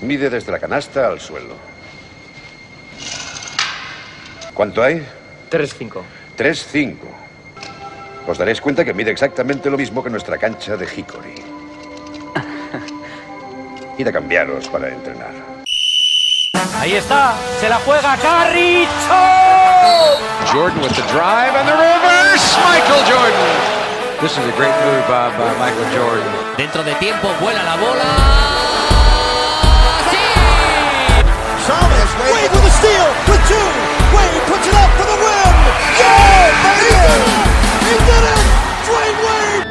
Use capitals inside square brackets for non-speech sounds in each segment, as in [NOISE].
Mide desde la canasta al suelo. ¿Cuánto hay? 3-5. 3-5. Os daréis cuenta que mide exactamente lo mismo que nuestra cancha de Hickory. [LAUGHS] Id a cambiaros para entrenar. Ahí está, se la juega Carricho. Jordan with the drive and the reverse. Michael Jordan. This is a great move by, by Michael Jordan. Dentro de tiempo vuela la bola. With a steal, with two. Wade puts it up for the win. Yeah, baby! He did it! Dwayne Wade!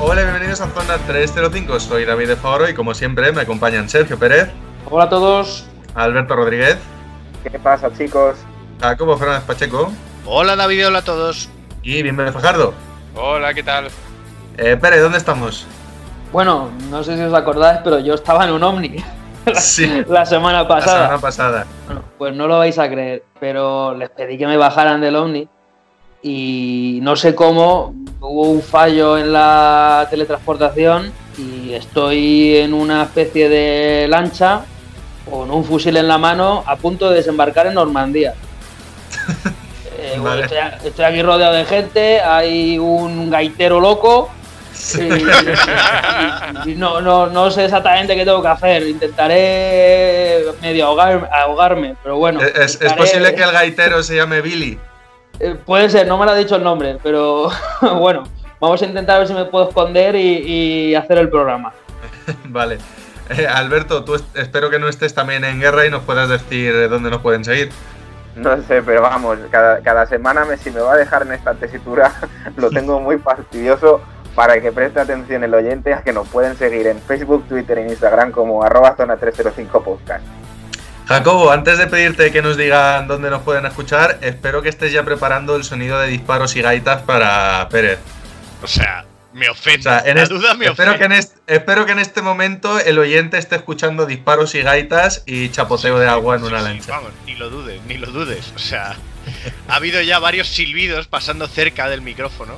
Hola, bienvenidos a Zona 305. Soy David de Favoro y como siempre me acompañan Sergio Pérez, Hola a todos. Alberto Rodríguez, ¿Qué pasa, chicos? Jacobo Fernández Pacheco Hola David, hola a todos. y bienvenido Fajardo. Hola, ¿qué tal? Eh, Pérez, ¿dónde estamos? Bueno, no sé si os acordáis, pero yo estaba en un Omni Sí, [LAUGHS] la semana la pasada. semana pasada. Bueno, pues no lo vais a creer, pero les pedí que me bajaran del Omni y no sé cómo hubo un fallo en la teletransportación y estoy en una especie de lancha con un fusil en la mano a punto de desembarcar en Normandía. [LAUGHS] Eh, Vale. estoy, a- estoy aquí rodeado de gente, hay un gaitero loco y no, no, no sé exactamente qué tengo que hacer. Intentaré medio ahogar- ahogarme, pero bueno. Es, posible que el gaitero se llame Billy. Eh, Puede ser, no me lo ha dicho el nombre, pero [LAUGHS] bueno, vamos a intentar ver si me puedo esconder y, y hacer el programa. [LAUGHS] Vale. Eh, Alberto, tú es- espero que no estés también en guerra y nos puedas decir dónde nos pueden seguir. No sé, pero vamos, cada, cada semana me, si me va a dejar en esta tesitura, [LAUGHS] lo tengo muy fastidioso para que preste atención el oyente a que nos pueden seguir en Facebook, Twitter e Instagram como arroba zona 305 podcast. Jacobo, antes de pedirte que nos digan dónde nos pueden escuchar, espero que estés ya preparando el sonido de disparos y gaitas para Pérez. O sea, me O ofende. sea, en la duda me espero, ofende. que en espero que en este momento el oyente esté escuchando disparos y gaitas y chapoteo de agua en Sí, una sí, lancha. vamos, ni lo dudes, ni lo dudes. O sea, [LAUGHS] ha habido ya varios silbidos pasando cerca del micrófono.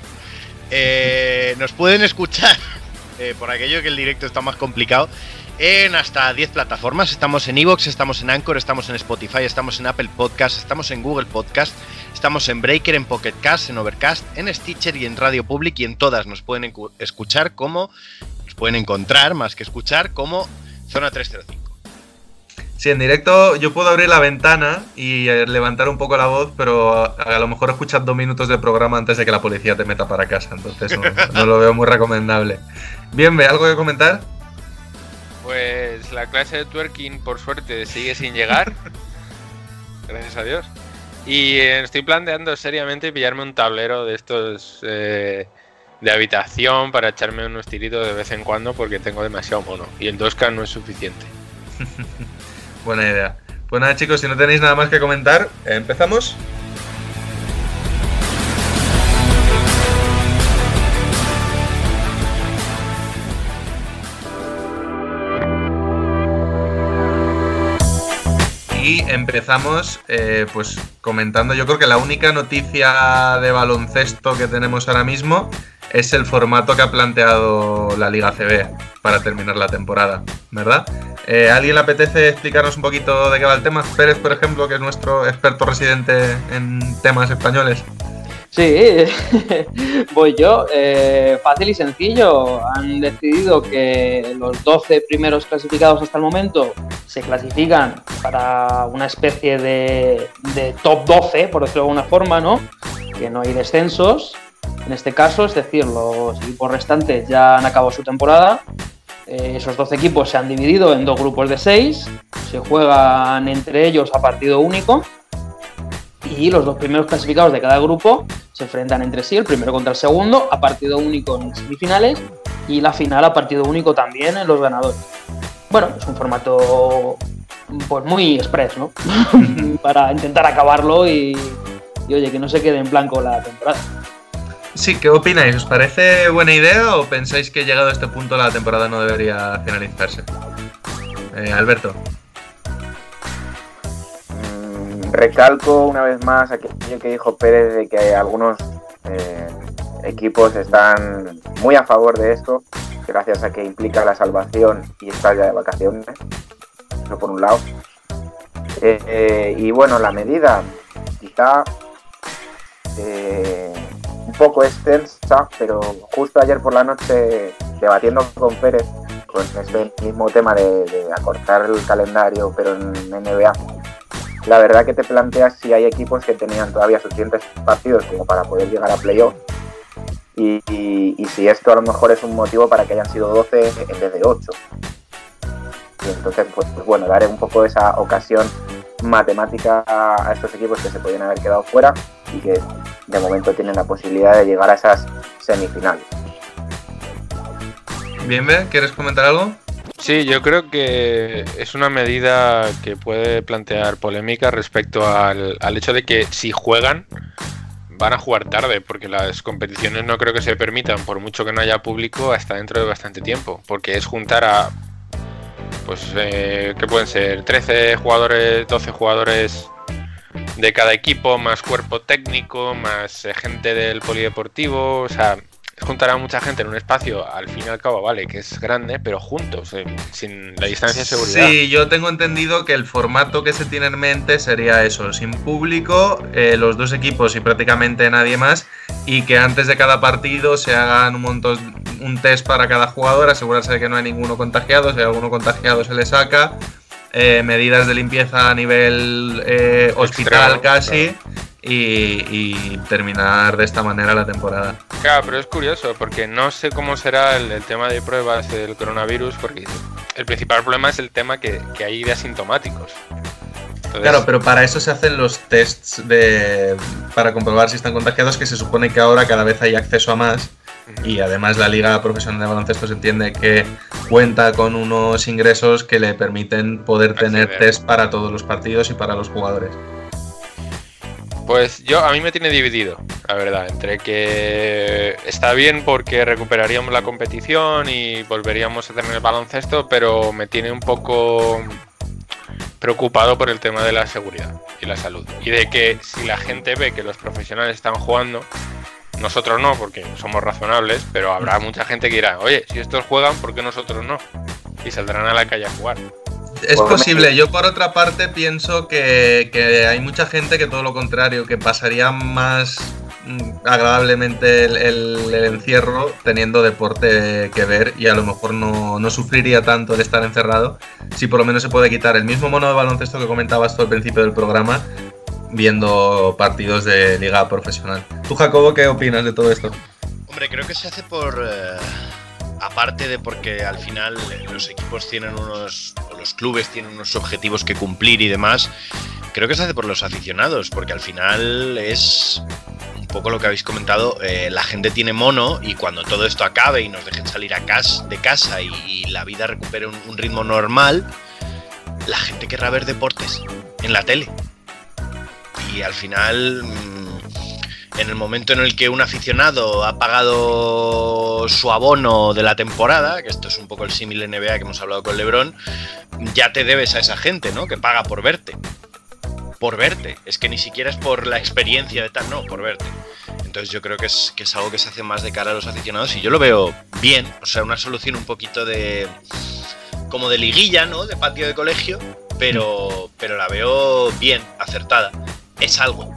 Eh, nos pueden escuchar, [LAUGHS] eh, por aquello que el directo está más complicado, en hasta 10 plataformas. Estamos en Evox, estamos en Anchor, estamos en Spotify, estamos en Apple Podcast, estamos en Google Podcast, estamos en Breaker, en Pocket Cast, en Overcast, en Stitcher y en Radio Public y en todas nos pueden escuchar como, nos pueden encontrar más que escuchar como Zona 305. Sí, en directo yo puedo abrir la ventana y eh, levantar un poco la voz, pero a, a lo mejor escuchas dos minutos de programa antes de que la policía te meta para casa, entonces no, [LAUGHS] no lo veo muy recomendable. Bien, ¿ve algo que comentar? Pues la clase de twerking, por suerte, sigue sin llegar. Gracias a Dios. Y eh, estoy planteando seriamente pillarme un tablero de estos eh, de habitación para echarme unos tiritos de vez en cuando porque tengo demasiado mono. Y el 2K no es suficiente. [LAUGHS] Buena idea. Pues nada chicos, si no tenéis nada más que comentar, empezamos. Y empezamos eh, pues comentando, yo creo que la única noticia de baloncesto que tenemos ahora mismo es el formato que ha planteado la Liga CB para terminar la temporada, ¿verdad? Eh, ¿Alguien le apetece explicarnos un poquito de qué va el tema? Pérez, por ejemplo, que es nuestro experto residente en temas españoles. Sí, [LAUGHS] voy yo. Eh, fácil y sencillo. Han decidido que los 12 primeros clasificados hasta el momento se clasifican para una especie de, de top 12, por decirlo de alguna forma, ¿no? Que no hay descensos. En este caso, es decir, los equipos restantes ya han acabado su temporada. Eh, esos 12 equipos se han dividido en dos grupos de 6. Se juegan entre ellos a partido único y los dos primeros clasificados de cada grupo se enfrentan entre sí, el primero contra el segundo, a partido único en semifinales y la final a partido único también en los ganadores. Bueno, es un formato pues muy express, ¿no? [LAUGHS] Para intentar acabarlo y, y, oye, que no se quede en blanco la temporada. Sí, ¿qué opináis? ¿Os parece buena idea o pensáis que llegado a este punto la temporada no debería finalizarse? Eh, Alberto. Mm, recalco una vez más aquello que dijo Pérez de que algunos eh, equipos están muy a favor de esto. gracias a que implica la salvación y estar ya de vacaciones, eso por un lado. Eh, y bueno, la medida quizá un poco extensa, pero justo ayer por la noche debatiendo con Pérez con este mismo tema de, acortar el calendario, pero en NBA, la verdad que te planteas si hay equipos que tenían todavía suficientes partidos como para poder llegar a playoff y, si esto a lo mejor es un motivo para que hayan sido 12 en vez de 8. Y entonces, pues, pues bueno, daré un poco esa ocasión matemática a estos equipos que se podían haber quedado fuera y que de momento tienen la posibilidad de llegar a esas semifinales. Bien. ¿quieres comentar algo? Sí, yo creo que es una medida que puede plantear polémica respecto al, al hecho de que si juegan, van a jugar tarde, porque las competiciones no creo que se permitan, por mucho que no haya público, hasta dentro de bastante tiempo, porque es juntar a, pues, eh, ¿qué pueden ser? 13 jugadores, 12 jugadores de cada equipo, más cuerpo técnico, más eh, gente del polideportivo, o sea, juntar a mucha gente en un espacio, al fin y al cabo, vale, que es grande, pero juntos, eh, sin la distancia de seguridad. Sí, yo tengo entendido que el formato que se tiene en mente sería eso, sin público, eh, los dos equipos y prácticamente nadie más, y que antes de cada partido se hagan un montón, un test para cada jugador, asegurarse de que no hay ninguno contagiado, si hay alguno contagiado se le saca, eh, medidas de limpieza a nivel eh, hospital Extremo, casi, y, y terminar de esta manera la temporada. Claro, pero es curioso porque no sé cómo será el, el tema de pruebas del coronavirus, porque el principal problema es el tema que, que hay de asintomáticos. Entonces, Claro, pero para eso se hacen los tests de, para comprobar si están contagiados, que se supone que ahora cada vez hay acceso a más. Y además la Liga Profesional de Baloncesto se entiende que cuenta con unos ingresos que le permiten poder tener test para todos los partidos y para los jugadores. Pues yo, a mí me tiene dividido, la verdad, entre que está bien porque recuperaríamos la competición y volveríamos a tener el baloncesto, pero me tiene un poco preocupado por el tema de la seguridad y la salud. Y de que si la gente ve que los profesionales están jugando, nosotros no, porque somos razonables, pero habrá mucha gente que dirá, oye, si estos juegan, ¿por qué nosotros no? Y saldrán a la calle a jugar. Es Por posible, yo por otra parte pienso que, que hay mucha gente que todo lo contrario, que pasaría más mm, agradablemente el, el- el encierro teniendo deporte que ver y a lo mejor no, no sufriría tanto el estar encerrado si por lo menos se puede quitar el mismo mono de baloncesto que comentabas tú al principio del programa viendo partidos de liga profesional. ¿Tú, Jacobo, qué opinas de todo esto? Hombre, creo que se hace por. eh, aparte de porque al final los equipos tienen unos. los clubes tienen unos objetivos que cumplir y demás. Creo que se hace por los aficionados, porque al final es. Un poco lo que habéis comentado, eh, la gente tiene mono y cuando todo esto acabe y nos dejen salir a cas de casa y, la vida recupere un ritmo normal, la gente querrá ver deportes en la tele. Y al final, mm, en el momento en el que un aficionado ha pagado su abono de la temporada, que esto es un poco el símil NBA que hemos hablado con Lebron, ya te debes a esa gente, ¿no? Que paga por verte. Por verte. Es que ni siquiera es por la experiencia de tal, no, por verte. Entonces yo creo que es, que es algo que se hace más de cara a los aficionados y yo lo veo bien. O sea, una solución un poquito de... como de liguilla, ¿no? De patio de colegio, pero, pero la veo bien, acertada. Es algo.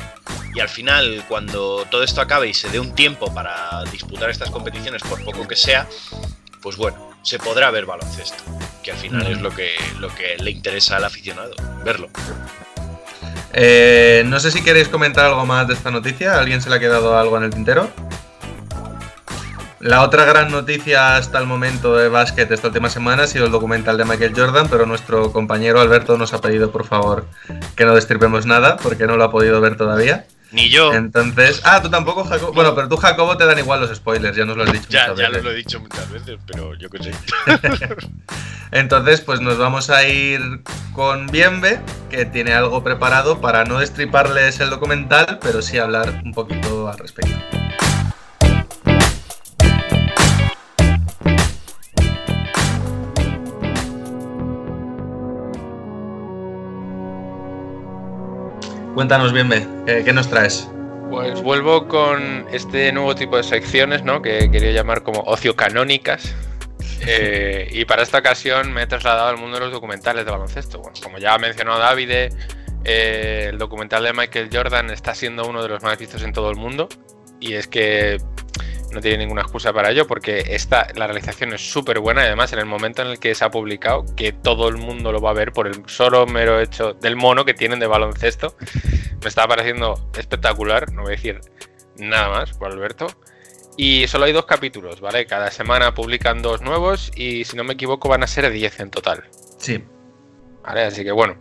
Y al final, cuando todo esto acabe y se dé un tiempo para disputar estas competiciones, por poco que sea, pues bueno, se podrá ver baloncesto, que al final es lo que, lo que le interesa al aficionado, verlo. Eh, no sé si queréis comentar algo más de esta noticia. ¿A ¿Alguien se le ha quedado algo en el tintero? La otra gran noticia hasta el momento de básquet esta última semana ha sido el documental de Michael Jordan, pero nuestro compañero Alberto nos ha pedido por favor que no destripemos nada porque no lo ha podido ver todavía. Ni yo, Entonces, ah, tú tampoco, Jacobo. Bueno, pero tú, Jacobo, te dan igual los spoilers, ya nos lo has dicho. ya, muchas ya veces. lo he dicho muchas veces, pero yo qué sé. [LAUGHS] Entonces, pues nos vamos a ir con Bienve, que tiene algo preparado para no destriparles el documental, pero sí hablar un poquito al respecto. Cuéntanos, Bienve, ¿qué, qué nos traes? Pues vuelvo con este nuevo tipo de secciones, ¿no? Que quería llamar como ocio canónicas. Eh, y para esta ocasión me he trasladado al mundo de los documentales de baloncesto. Bueno, como ya ha mencionado David, eh, el documental de Michael Jordan está siendo uno de los más vistos en todo el mundo. Y es que no tiene ninguna excusa para ello porque esta, la realización es súper buena y además en el momento en el que se ha publicado que todo el mundo lo va a ver por el solo mero hecho del mono que tienen de baloncesto me está pareciendo espectacular. No voy a decir nada más por Alberto. Y solo hay dos capítulos vale cada semana publican dos nuevos y si no me equivoco van a ser 10 en total. Sí. vale así que bueno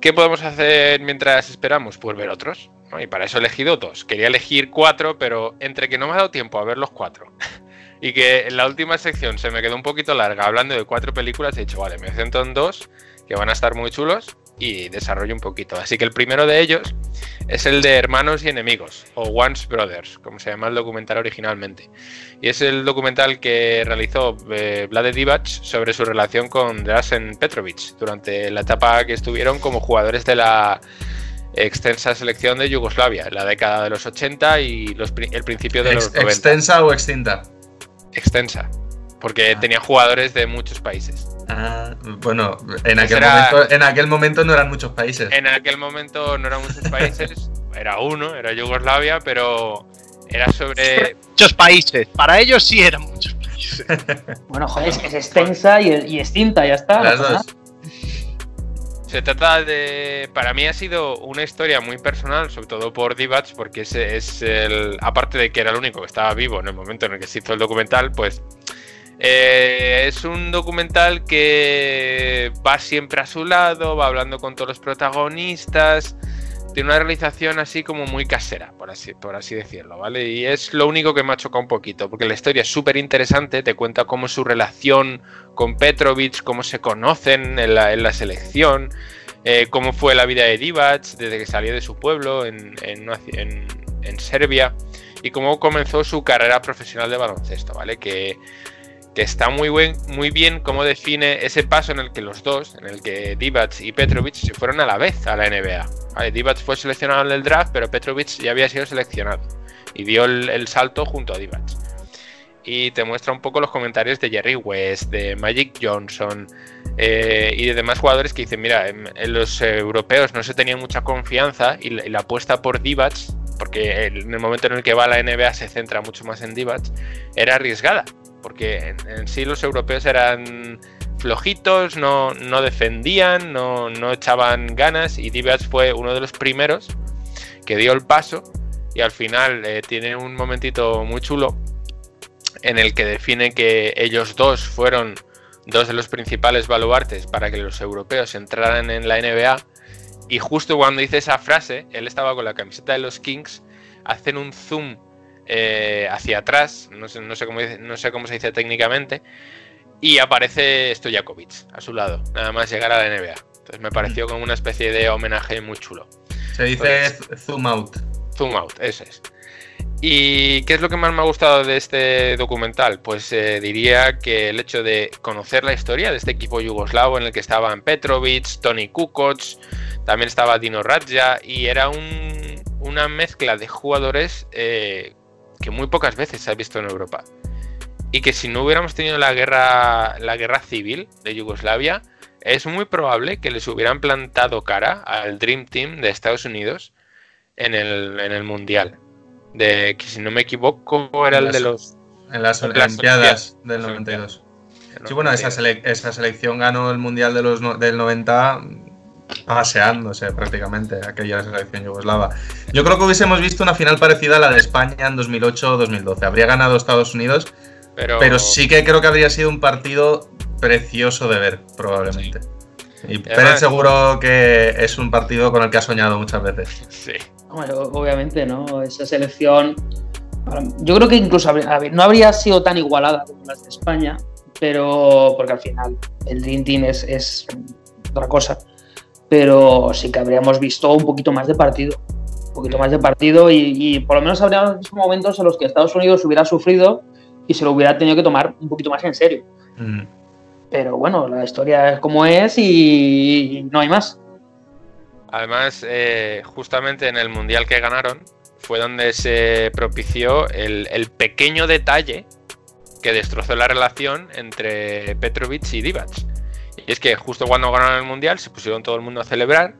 ¿qué podemos hacer mientras esperamos? pues ver otros Y para eso he elegido dos. Quería elegir cuatro, pero entre que no me ha dado tiempo a ver los cuatro [LAUGHS] y que en la última sección se me quedó un poquito larga hablando de cuatro películas, he dicho, vale, me centro en dos que van a estar muy chulos y desarrollo un poquito. Así que el primero de ellos es el de Hermanos y Enemigos, o Once Brothers, como se llama el documental originalmente. Y es el documental que realizó eh, Divac sobre su relación con Drazen Petrovic durante la etapa que estuvieron como jugadores de la extensa selección de Yugoslavia, en la década de los 80 y los, el principio de Ex- los 90. ¿Extensa o extinta? Extensa, porque tenía jugadores de muchos países. Ah, bueno, en aquel, era- momento, en aquel momento no eran muchos países. En aquel momento no eran muchos países, [LAUGHS] era uno, era Yugoslavia, pero era sobre... Muchos países. Para ellos sí eran muchos países. [LAUGHS] Bueno, joder, es, es extensa y, y extinta, ya está. Las dos. Se trata de. Para mí ha sido una historia muy personal, sobre todo por Divac, porque es, es el. Aparte de que era el único que estaba vivo en el momento en el que se hizo el documental, pues. eh, es un documental que va siempre a su lado, va hablando con todos los protagonistas. Tiene una realización así como muy casera, por así, por así decirlo, ¿vale? Y es lo único que me ha chocado un poquito, porque la historia es súper interesante, te cuenta cómo su relación con Petrovic, cómo se conocen en la, selección, eh, cómo fue la vida de Divac desde que salió de su pueblo en- en Serbia y cómo comenzó su carrera profesional de baloncesto, ¿vale? Que, que está muy, buen, muy bien cómo define ese paso en el que los dos, en el que Divac y Petrovic se fueron a la vez a la NBA. ¿vale? Divac fue seleccionado en el draft, pero Petrovic ya había sido seleccionado y dio el, salto junto a Divac y te muestra un poco los comentarios de Jerry West, de Magic Johnson eh, y de demás jugadores que dicen, mira, en, en los europeos no se tenía mucha confianza y la, apuesta por Divac, porque en el momento en el que va a la NBA se centra mucho más en Divac, era arriesgada, porque en, sí los europeos eran flojitos, no, no defendían, no, no echaban ganas y Divac fue uno de los primeros que dio el paso y al final eh, tiene un momentito muy chulo en el que define que ellos dos fueron dos de los principales baluartes para que los europeos entraran en la NBA. Y justo cuando dice esa frase, él estaba con la camiseta de los Kings, hacen un zoom eh, hacia atrás, no sé, no, sé cómo, no sé cómo se dice técnicamente, y aparece Stojakovic a su lado, nada más llegar a la NBA. Entonces me pareció como una especie de homenaje muy chulo. Se dice Pues- zoom out. Zoom out, ese es. ¿Y qué es lo que más me ha gustado de este documental? Pues eh, diría que el hecho de conocer la historia de este equipo yugoslavo en el que estaban Petrovic, Tony Kukoc, también estaba Dino Radja y era un- una mezcla de jugadores eh, que muy pocas veces se ha visto en Europa. Y que si no hubiéramos tenido la guerra, la guerra civil de Yugoslavia, es muy probable que les hubieran plantado cara al Dream Team de Estados Unidos en el, en el Mundial. De que si no me equivoco era el de los. En las en las Olimpiadas del Las 92. Olimpiadas. Sí, bueno, esa, sele- esa selección ganó el Mundial de los no- del 90 paseándose prácticamente, aquella selección yugoslava. Yo creo que hubiésemos visto una final parecida a la de España en 2008 o 2012. Habría ganado Estados Unidos, Pero, pero sí que creo que habría sido un partido precioso de ver, probablemente. Y Pérez además- seguro que es un partido con el que ha soñado muchas veces. Sí. Obviamente, ¿no? Esa selección. Yo creo que incluso no habría sido tan igualada como las de España, pero. Porque al final el Dream Team es, es otra cosa. Pero sí que habríamos visto un poquito más de partido. Un poquito más de partido y, y por lo menos habríamos visto momentos en los que Estados Unidos hubiera sufrido y se lo hubiera tenido que tomar un poquito más en serio. Mm. Pero bueno, la historia es como es y no hay más. Además, eh, justamente en el mundial que ganaron fue donde se propició el, el pequeño detalle que destrozó la relación entre Petrovic y Divac. Y es que justo cuando ganaron el Mundial se pusieron todo el mundo a celebrar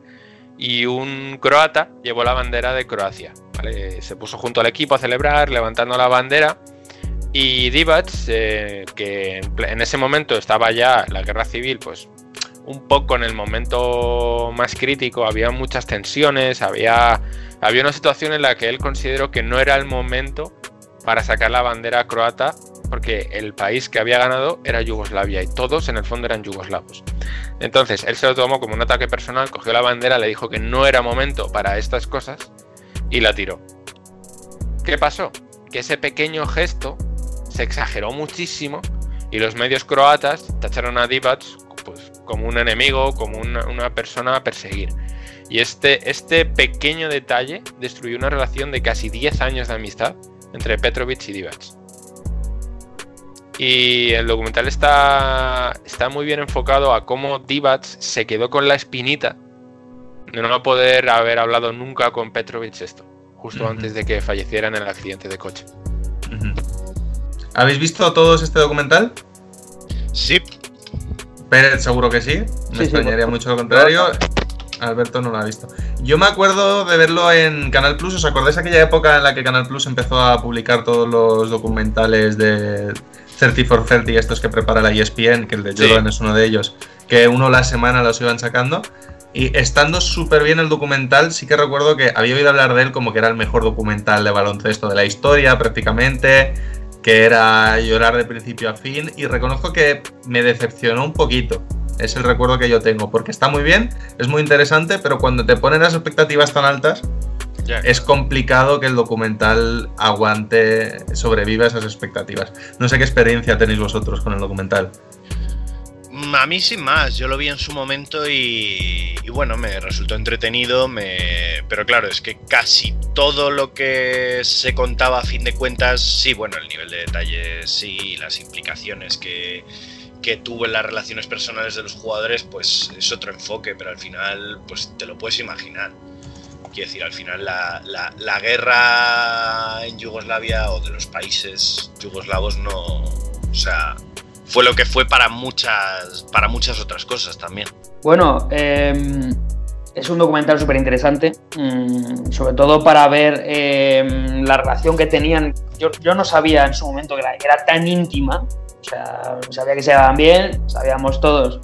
y un croata llevó la bandera de Croacia. Se puso junto al equipo a celebrar, levantando la bandera. Y Divac, eh, que en ese momento estaba ya la guerra civil, pues un poco en el momento más crítico, había muchas tensiones, había, había una situación en la que él consideró que no era el momento para sacar la bandera croata, porque el país que había ganado era Yugoslavia y todos en el fondo eran yugoslavos. Entonces él se lo tomó como un ataque personal, cogió la bandera, le dijo que no era momento para estas cosas y la tiró. ¿Qué pasó? Que ese pequeño gesto se exageró muchísimo y los medios croatas tacharon a Divac pues, como un enemigo, como una, persona a perseguir. Y este, este pequeño detalle destruyó una relación de casi 10 años de amistad entre Petrovic y Divac. Y el documental está, está muy bien enfocado a cómo Divac se quedó con la espinita de no poder haber hablado nunca con Petrovic esto, justo antes de que falleciera en el accidente de coche. ¿Habéis visto todos este documental? Sí, Pérez seguro que sí. Me sí, extrañaría mucho lo contrario. Alberto no lo ha visto. Yo me acuerdo de verlo en Canal Plus. ¿Os acordáis aquella época en la que Canal Plus empezó a publicar todos los documentales de 30 for 30, estos que prepara la ESPN, que el de Sí. Jordan es uno de ellos, que uno la semana los iban sacando? Y estando súper bien el documental, sí que recuerdo que había oído hablar de él como que era el mejor documental de baloncesto de la historia, prácticamente, que era llorar de principio a fin, y reconozco que me decepcionó un poquito. Es el recuerdo que yo tengo, porque está muy bien, es muy interesante, pero cuando te ponen las expectativas tan altas, es complicado que el documental aguante, sobreviva esas expectativas. No sé qué experiencia tenéis vosotros con el documental. Mm, A mí sin más, yo lo vi en su momento y, y bueno, me resultó entretenido, me... pero claro, es que casi todo lo que se contaba a fin de cuentas, sí, bueno, el nivel de detalle sí, las implicaciones que, que tuvo en las relaciones personales de los jugadores, pues es otro enfoque, pero al final, pues te lo puedes imaginar. Quiero decir, al final la, la- guerra en Yugoslavia o de los países yugoslavos no, o sea, fue lo que fue para muchas, para muchas otras cosas también. Bueno, eh, es un documental súper interesante, mm, sobre todo para ver eh, la relación que tenían. Yo, yo no sabía en su momento que era, tan íntima, o sea, sabía que se llevaban bien, sabíamos todos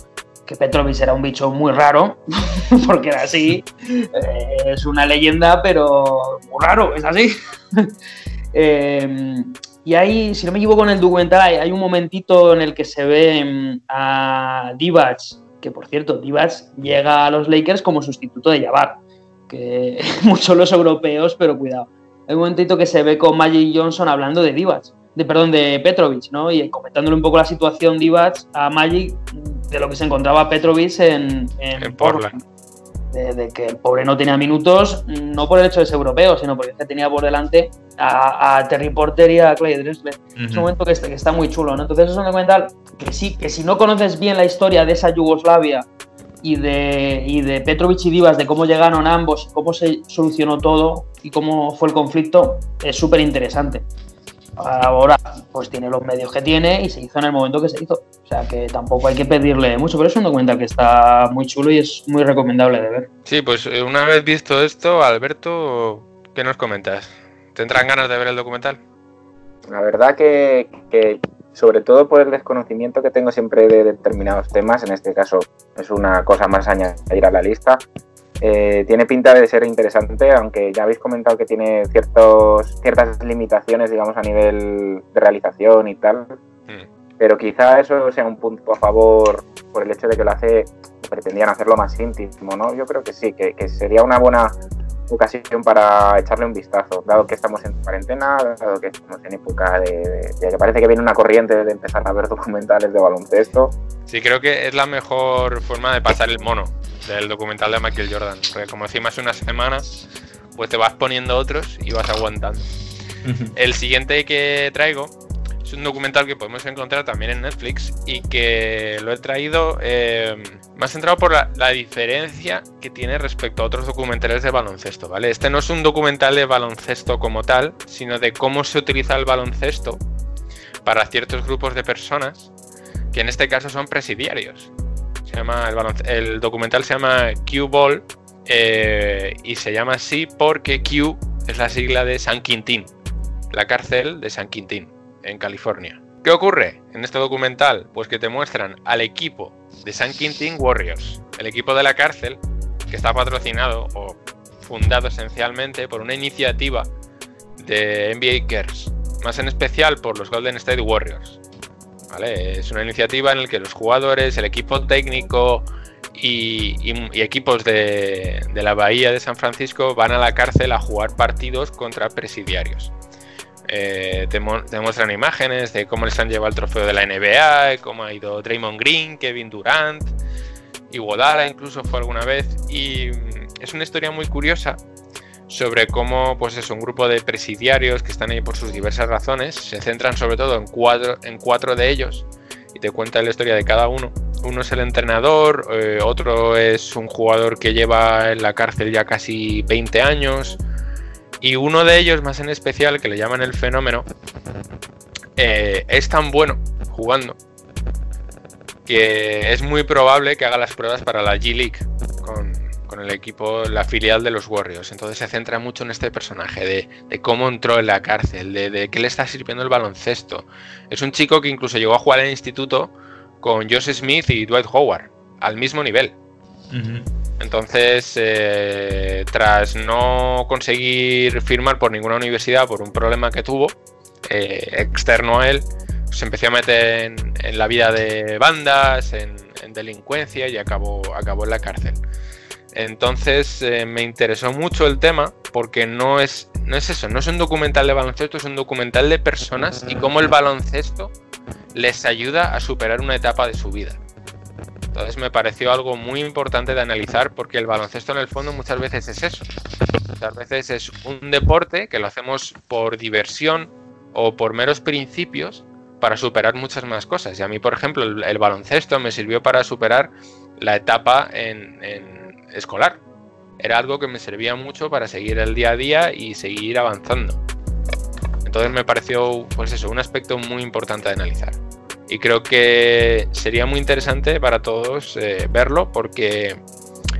que Petrovic era un bicho muy raro, [LAUGHS] porque era así, eh, es una leyenda, pero muy raro, es así. [LAUGHS] Eh, y ahí, si no me equivoco en el documental, hay, un momentito en el que se ve mm, a Divac, que por cierto, Divac llega a los Lakers como sustituto de Jabbar, que [LAUGHS] muchos los europeos, pero cuidado. Hay un momentito que se ve con Magic Johnson hablando de Divac, de, perdón, de Petrovic, ¿no? Y comentándole un poco la situación Divac a Magic de lo que se encontraba Petrovic en, en En Portland. de, de que el pobre no tenía minutos, no por el hecho de ser europeo, sino porque tenía por delante a, a Terry Porter y a Clay Drexler. Es un momento que está, que está muy chulo, ¿no? Entonces es un documental que sí, que si no conoces bien la historia de esa Yugoslavia y de, y de Petrovic y Divas, de cómo llegaron ambos, cómo se solucionó todo y cómo fue el conflicto, es súper interesante. Ahora, pues tiene los medios que tiene y se hizo en el momento que se hizo. O sea que tampoco hay que pedirle mucho, pero es un documental que está muy chulo y es muy recomendable de ver. Sí, pues eh, una vez visto esto, Alberto, ¿qué nos comentas? ¿Tendrán ganas de ver el documental? La verdad que, que, sobre todo por el desconocimiento que tengo siempre de determinados temas, en este caso es una cosa más añadir a la lista, eh, tiene pinta de ser interesante, aunque ya habéis comentado que tiene ciertos, ciertas limitaciones, digamos, a nivel de realización y tal, Mm. pero quizá eso sea un punto a favor por el hecho de que lo hace, pretendían hacerlo más íntimo, ¿no? Yo creo que sí, que, que sería una buena ocasión para echarle un vistazo, dado que estamos en cuarentena, dado que estamos en época de, de- de que parece que viene una corriente de empezar a ver documentales de baloncesto. Sí, creo que es la mejor forma de pasar el mono del documental de Michael Jordan. Porque como encima es una semana, pues te vas poniendo otros y vas aguantando. El siguiente que traigo es un documental que podemos encontrar también en Netflix y que lo he traído eh, más centrado por la, diferencia que tiene respecto a otros documentales de baloncesto, ¿vale? Este no es un documental de baloncesto como tal, sino de cómo se utiliza el baloncesto para ciertos grupos de personas, que en este caso son presidiarios. Se llama, el documental se llama Q-Ball eh, y se llama así porque Q es la sigla de San Quintín, la cárcel de San Quintín, en California. ¿Qué ocurre en este documental? Pues que te muestran al equipo de San Quintín Warriors, el equipo de la cárcel, que está patrocinado o fundado esencialmente por una iniciativa de NBA Girls, más en especial por los Golden State Warriors. Es una iniciativa en la que los jugadores, el equipo técnico y, equipos de la Bahía de San Francisco van a la cárcel a jugar partidos contra presidiarios. Eh, te, muestran imágenes de cómo les han llevado el trofeo de la NBA, cómo ha ido Draymond Green, Kevin Durant, Iguodala incluso fue alguna vez. Y mm, es una historia muy curiosa sobre cómo, pues es un grupo de presidiarios que están ahí por sus diversas razones. Se centran sobre todo en cuatro, en cuatro de ellos y te cuenta la historia de cada uno. Uno es el entrenador, eh, otro es un jugador que lleva en la cárcel ya casi 20 años. Y uno de ellos, más en especial, que le llaman el fenómeno, eh, es tan bueno jugando que es muy probable que haga las pruebas para la G League con, el equipo, la filial de los Warriors. Entonces se centra mucho en este personaje, de, cómo entró en la cárcel, de, qué le está sirviendo el baloncesto. Es un chico que incluso llegó a jugar en instituto con Josh Smith y Dwight Howard, al mismo nivel. Entonces, eh, tras no conseguir firmar por ninguna universidad por un problema que tuvo, eh, externo a él, se empezó a meter en, la vida de bandas, en, en delincuencia y acabó, acabó en la cárcel. Entonces eh, me interesó mucho el tema porque no es, no es eso, no es un documental de baloncesto, es un documental de personas y cómo el baloncesto les ayuda a superar una etapa de su vida. Entonces me pareció algo muy importante de analizar porque el baloncesto en el fondo muchas veces es eso. Muchas veces es un deporte que lo hacemos por diversión o por meros principios para superar muchas más cosas. Y a mí, por ejemplo, el, baloncesto me sirvió para superar la etapa en escolar. Era algo que me servía mucho para seguir el día a día y seguir avanzando. Entonces me pareció, pues eso, un aspecto muy importante de analizar. Y creo que sería muy interesante para todos eh, verlo porque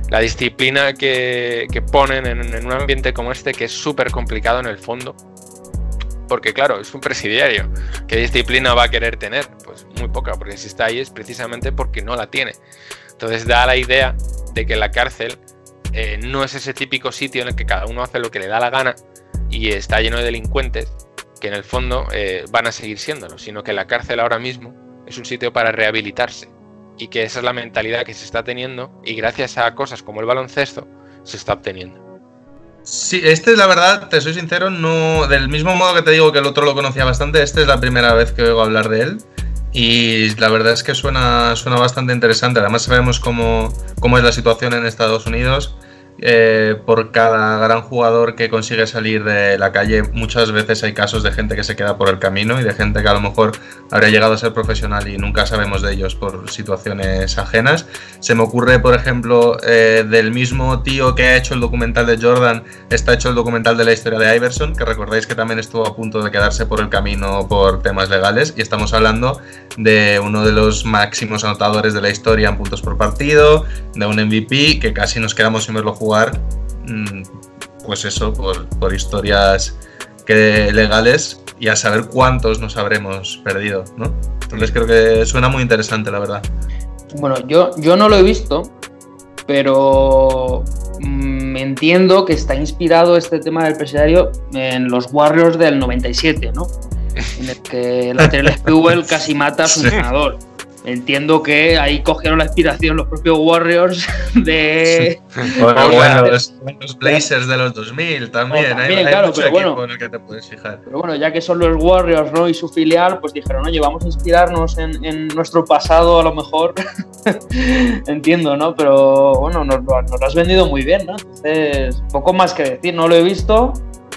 la disciplina que, ponen en, en un ambiente como este, que es súper complicado en el fondo, porque claro, es un presidiario. ¿Qué disciplina va a querer tener? Pues muy poca, porque si está ahí es precisamente porque no la tiene. Entonces da la idea de que la cárcel eh, no es ese típico sitio en el que cada uno hace lo que le da la gana y está lleno de delincuentes que en el fondo eh, van a seguir siéndolo, sino que la cárcel ahora mismo es un sitio para rehabilitarse y que esa es la mentalidad que se está teniendo y gracias a cosas como el baloncesto se está obteniendo. Sí, este, la verdad, te soy sincero, no. Del mismo modo que te digo que el otro lo conocía bastante, este es la primera vez que oigo hablar de él. Y la verdad es que suena, suena bastante interesante. Además, sabemos cómo, cómo es la situación en Estados Unidos. Eh, por cada gran jugador que consigue salir de la calle, muchas veces hay casos de gente que se queda por el camino y de gente que a lo mejor habría llegado a ser profesional y nunca sabemos de ellos por situaciones ajenas. Se me ocurre, por ejemplo, eh, del mismo tío que ha hecho el documental de Jordan, está hecho el documental de la historia de Iverson, que recordáis que también estuvo a punto de quedarse por el camino por temas legales, y estamos hablando de uno de los máximos anotadores de la historia en puntos por partido, de un MVP que casi nos quedamos sin verlo jugar, mm, pues eso, por, por historias que legales y a saber cuántos nos habremos perdido, ¿no? Entonces creo que suena muy interesante, la verdad. Bueno, yo, yo no lo he visto, pero mm, entiendo que está inspirado este tema del presidiario en los Warriors del 97, ¿no? En el que la [LAUGHS] Terrell Spewell casi mata a su Sí. entrenador. Entiendo que ahí cogieron la inspiración los propios Warriors [LAUGHS] de... Bueno, de- bueno, los, los Blazers de los 2000 también. No, hay- también, hay, claro, mucho pero bueno. en el que te puedes fijar. Pero bueno, ya que son los Warriors, ¿no? Y su filial, pues dijeron, oye, vamos a inspirarnos en, en nuestro pasado, a lo mejor. [LAUGHS] Entiendo, ¿no? Pero bueno, nos, lo- nos lo has vendido muy bien, ¿no? Entonces, poco más que decir, no lo he visto,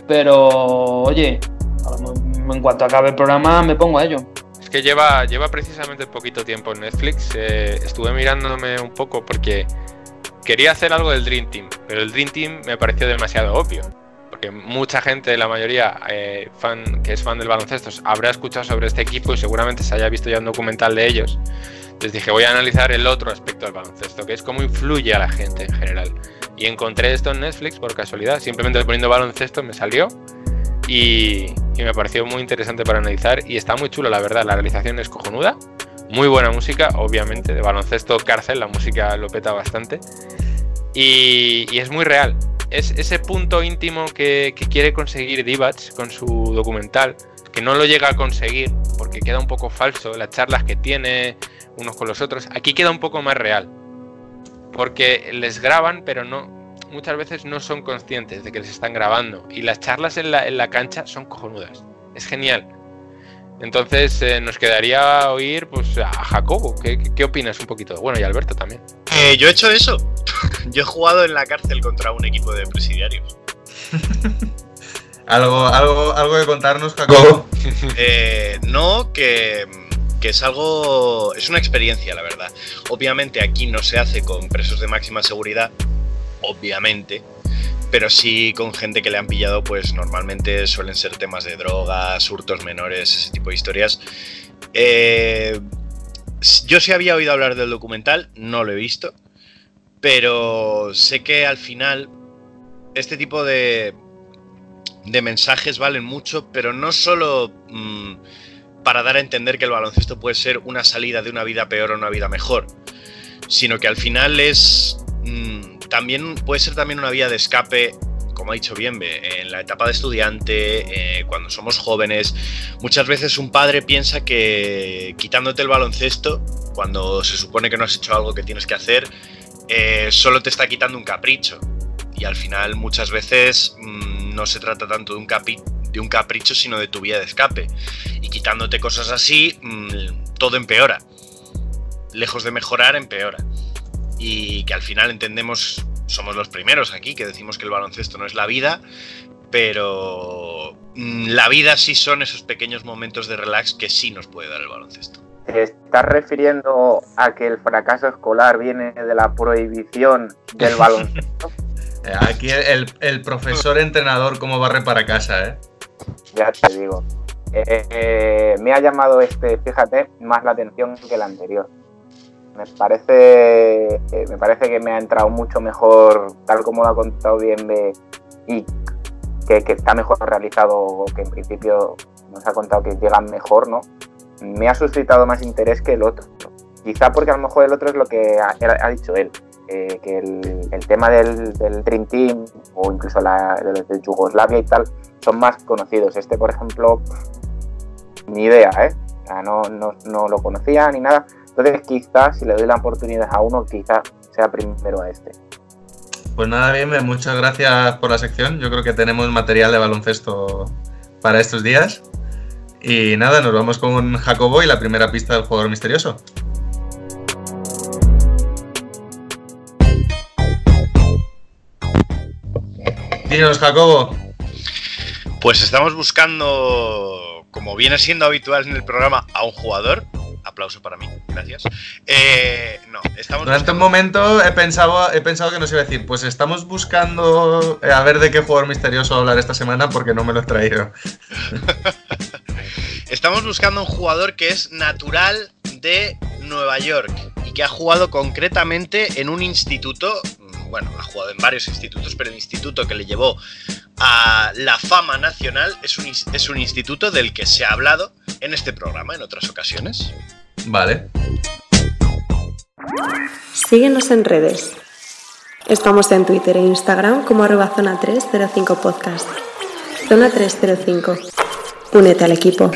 pero oye, a lo- en cuanto acabe el programa me pongo a ello. Que lleva, lleva precisamente poquito tiempo en Netflix. eh, estuve mirándome un poco porque quería hacer algo del Dream Team, pero el Dream Team me pareció demasiado obvio. porque mucha gente, la mayoría eh, fan, que es fan del baloncesto, habrá escuchado sobre este equipo y seguramente se haya visto ya un documental de ellos. Entonces dije, voy a analizar el otro aspecto del baloncesto, que es cómo influye a la gente en general. Y encontré esto en Netflix por casualidad, simplemente poniendo baloncesto me salió y, me pareció muy interesante para analizar y está muy chulo, la verdad, la realización es cojonuda, muy buena música, obviamente, de baloncesto cárcel, la música lo peta bastante y, es muy real. Es ese punto íntimo que, que quiere conseguir Divac con su documental, que no lo llega a conseguir porque queda un poco falso, las charlas que tiene unos con los otros, aquí queda un poco más real. Porque les graban, pero no muchas veces no son conscientes de que les están grabando. Y las charlas en la, en la cancha son cojonudas. Es genial. Entonces eh, nos quedaría oír pues, a Jacobo. ¿Qué, qué, opinas un poquito? Bueno, y Alberto también. Eh, yo he hecho eso. [LAUGHS] yo he jugado en la cárcel contra un equipo de presidiarios. [LAUGHS] ¿Algo, algo, algo que contarnos, Jacobo? [LAUGHS] Eh, no, que, que es algo. Es una experiencia, la verdad. Obviamente aquí no se hace con presos de máxima seguridad, obviamente. Pero sí con gente que le han pillado, pues normalmente suelen ser temas de drogas, hurtos menores, ese tipo de historias. Eh, yo sí había oído hablar del documental, no lo he visto. Pero sé que al final este tipo de, de mensajes valen mucho, pero no solo mmm, para dar a entender que el baloncesto puede ser una salida de una vida peor a una vida mejor, sino que al final es mmm, también puede ser también una vía de escape como ha dicho Bienve, en la etapa de estudiante, eh, cuando somos jóvenes, muchas veces un padre piensa que quitándote el baloncesto, cuando se supone que no has hecho algo que tienes que hacer, eh, solo te está quitando un capricho. Y al final muchas veces mmm, no se trata tanto de un, capi de un capricho, sino de tu vía de escape. Y quitándote cosas así, mmm, todo empeora. Lejos de mejorar, empeora. Y que al final entendemos somos los primeros aquí que decimos que el baloncesto no es la vida, pero mm, la vida sí son esos pequeños momentos de relax que sí nos puede dar el baloncesto. ¿Te estás refiriendo a que el fracaso escolar viene de la prohibición del [LAUGHS] baloncesto? Aquí el, el, profesor entrenador cómo barre para casa, ¿eh? Ya te digo. Eh, eh, me ha llamado este, fíjate, más la atención que el anterior me parece eh, me parece que me ha entrado mucho mejor tal como lo ha contado bien de, y que, está mejor realizado que en principio nos ha contado que llega mejor no me ha suscitado más interés que el otro. Quizá porque a lo mejor el otro es lo que ha, dicho él eh, que el, tema del, del, Dream Team o incluso la, de, de Yugoslavia y tal son más conocidos. Este por ejemplo ni idea ¿eh? no, no, no lo conocía ni nada entonces, quizás si le doy la oportunidad a uno, quizás sea primero a este. Pues nada, bien, muchas gracias por la sección. Yo creo que tenemos material de baloncesto para estos días. Y nada, nos vamos con Jacobo y la primera pista del jugador misterioso. Dinos, Jacobo. Pues estamos buscando, como viene siendo habitual en el programa, a un jugador aplauso para mí, gracias. Eh, no, estamos Durante buscando... un momento he pensado, he pensado que nos iba a decir, pues estamos buscando eh, a ver de qué jugador misterioso hablar esta semana porque no me lo he traído. [LAUGHS] estamos buscando un jugador que es natural de Nueva York y que ha jugado concretamente en un instituto, bueno, ha jugado en varios institutos, pero el instituto que le llevó a la fama nacional es un, es un instituto del que se ha hablado en este programa en otras ocasiones. Vale. Síguenos en redes. Estamos en Twitter e Instagram como arroba zona 305 podcast. Zona 305. Únete al equipo.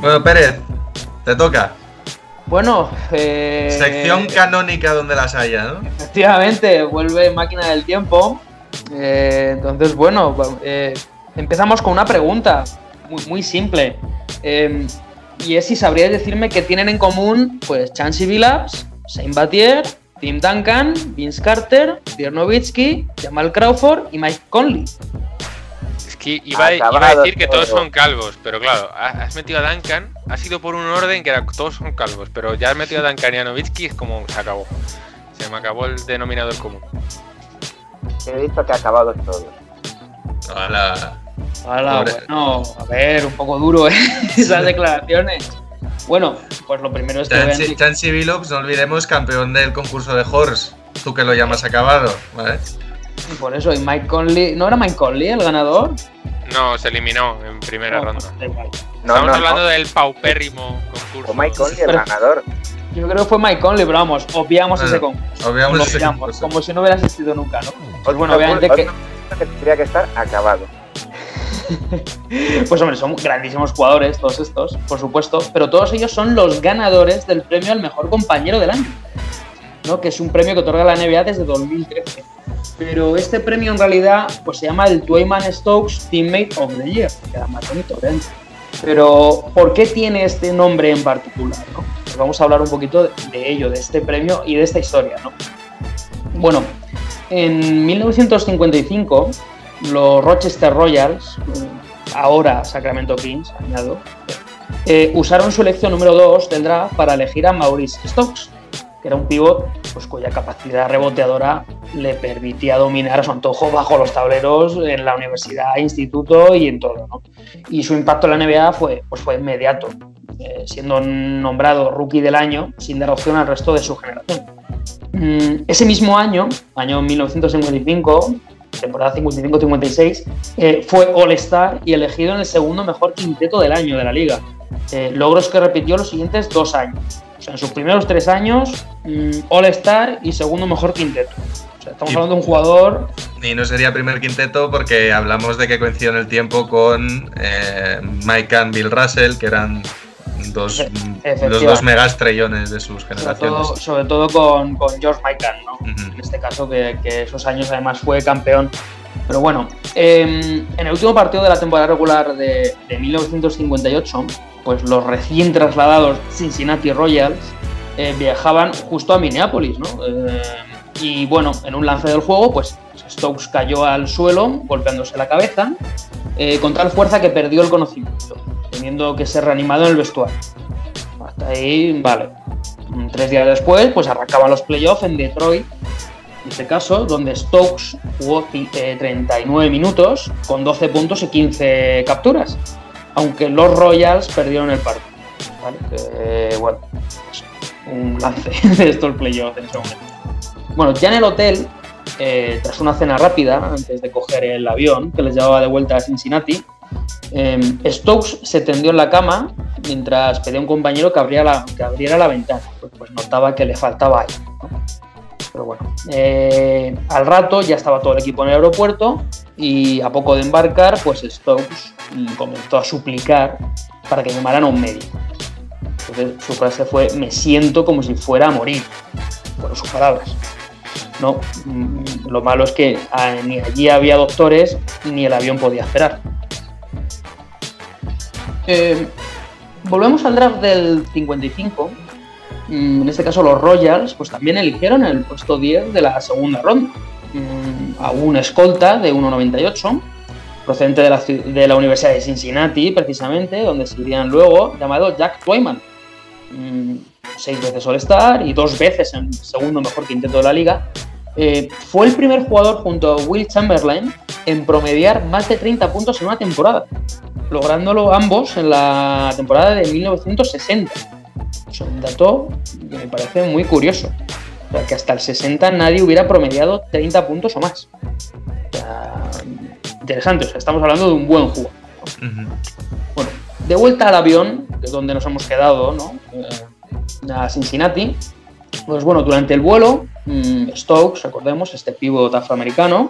Bueno, Pérez, te toca. Bueno, eh... sección canónica donde las haya, ¿no? Efectivamente, vuelve máquina del tiempo. Eh, entonces, bueno, eh, empezamos con una pregunta muy, muy simple. Eh, y es si sabríais decirme qué tienen en común, pues, Chansey Billups, Shane Batier, Tim Duncan, Vince Carter, Dirk Nowitzki, Jamal Crawford y Mike Conley. Que iba, a- iba a Acabado decir que todos todo. son calvos, pero claro, ha- has metido a Duncan, ha sido por un orden que era, todos son calvos, pero ya has metido a Duncan y a Novitsky, es como se acabó. Se me acabó el denominador común. He dicho que acabados todos. Hola. Hala, Pobre. bueno, a ver, un poco duro, ¿eh? [LAUGHS] Esas declaraciones. Bueno, pues lo primero es que Chansey Billups, no olvidemos, campeón del concurso de Horse. Tú que lo llamas acabado, ¿vale? y por eso, y Mike Conley, ¿no era Mike Conley el ganador? No, se eliminó en primera No, ronda. No, Estamos no, hablando no. del paupérrimo concurso. O Mike Conley, el ganador. Yo creo que fue Mike Conley, pero vamos, obviamos Bueno, ese concurso. Obviamos Lo ese obviamos, concurso. como si no hubiera existido nunca, ¿no? Pues bueno, obviamente que, que tendría que estar acabado. [LAUGHS] pues hombre, son grandísimos jugadores todos estos, por supuesto, pero todos ellos son los ganadores del premio al mejor compañero del año, ¿no? Que es un premio que otorga la NBA desde 2013. Pero este premio en realidad pues se llama el Twayman Stokes Teammate of the Year, que queda más bonito, obviamente. Pero, ¿por qué tiene este nombre en particular? Pues vamos a hablar un poquito de, ello, de este premio y de esta historia, ¿no? Bueno, en 1955, los Rochester Royals, ahora Sacramento Kings, añado, eh, usaron su elección número 2 del draft para elegir a Maurice Stokes, que era un pivot pues, cuya capacidad reboteadora le permitía dominar a su antojo bajo los tableros en la universidad, instituto y en todo. Y su impacto en la NBA fue, pues, fue inmediato, eh, siendo nombrado rookie del año sin dar opción al resto de su generación. Mm, ese mismo año, año 1955, temporada 55-56, eh, fue All-Star y elegido en el segundo mejor quinteto del año de la liga. Eh, logros que repitió los siguientes dos años. En sus primeros tres años, mm, All-Star y segundo mejor quinteto. O sea, estamos Y- hablando de un jugador Y no sería primer quinteto porque hablamos de que coincidió en el tiempo con eh, Mike and Bill Russell, que eran dos, efectivamente. los dos megaestrellones de sus sobre generaciones. todo, sobre todo con, con George Mikan, ¿no? En este caso, que, que esos años además fue campeón. Pero bueno, eh, en el último partido de la temporada regular de, de 1958, pues los recién trasladados Cincinnati Royals eh, viajaban justo a Minneapolis, ¿no? Eh, y bueno, en un lance del juego, pues Stokes cayó al suelo, golpeándose la cabeza, eh, con tal fuerza que perdió el conocimiento, teniendo que ser reanimado en el vestuario. Hasta ahí, vale. Tres días después, pues arrancaban los playoffs en Detroit, en este caso, donde Stokes jugó ci- eh, 39 minutos con 12 puntos y 15 capturas, aunque los Royals perdieron el partido. Que, bueno, un lance [LAUGHS] de estos playoffs en ese momento. Bueno, ya en el hotel, eh, tras una cena rápida, antes de coger el avión que les llevaba de vuelta a Cincinnati, eh, Stokes se tendió en la cama mientras pedía a un compañero que abriera la, que abriera la ventana, pues, notaba que le faltaba aire. Pero bueno, eh, al rato ya estaba todo el equipo en el aeropuerto y a poco de embarcar, pues Stokes mm, comenzó a suplicar para que llamaran a un médico. Entonces su frase fue, me siento como si fuera a morir. Fueron sus palabras. No, mm, lo malo es que ah, ni allí había doctores ni el avión podía esperar. Eh, volvemos al draft del 55. Mm, En este caso los Royals pues también eligieron el puesto 10 de la segunda ronda. Mm, a un escolta de 1.98 procedente de la, Universidad de Cincinnati precisamente donde se irían luego llamado Jack Twyman. Mm, seis veces All-Star y dos veces en segundo mejor quinteto de la liga. Eh, fue el primer jugador junto a Will Chamberlain en promediar más de 30 puntos en una temporada lográndolo ambos en la temporada de 1960 es un dato que me parece muy curioso. O sea, que hasta el 60 nadie hubiera promediado 30 puntos o más. O sea, interesante, o sea, estamos hablando de un buen jugador. Bueno, de vuelta al avión, que es donde nos hemos quedado, ¿no? Eh, a Cincinnati. Pues bueno, durante el vuelo, mm, Stokes, recordemos, este pívot afroamericano,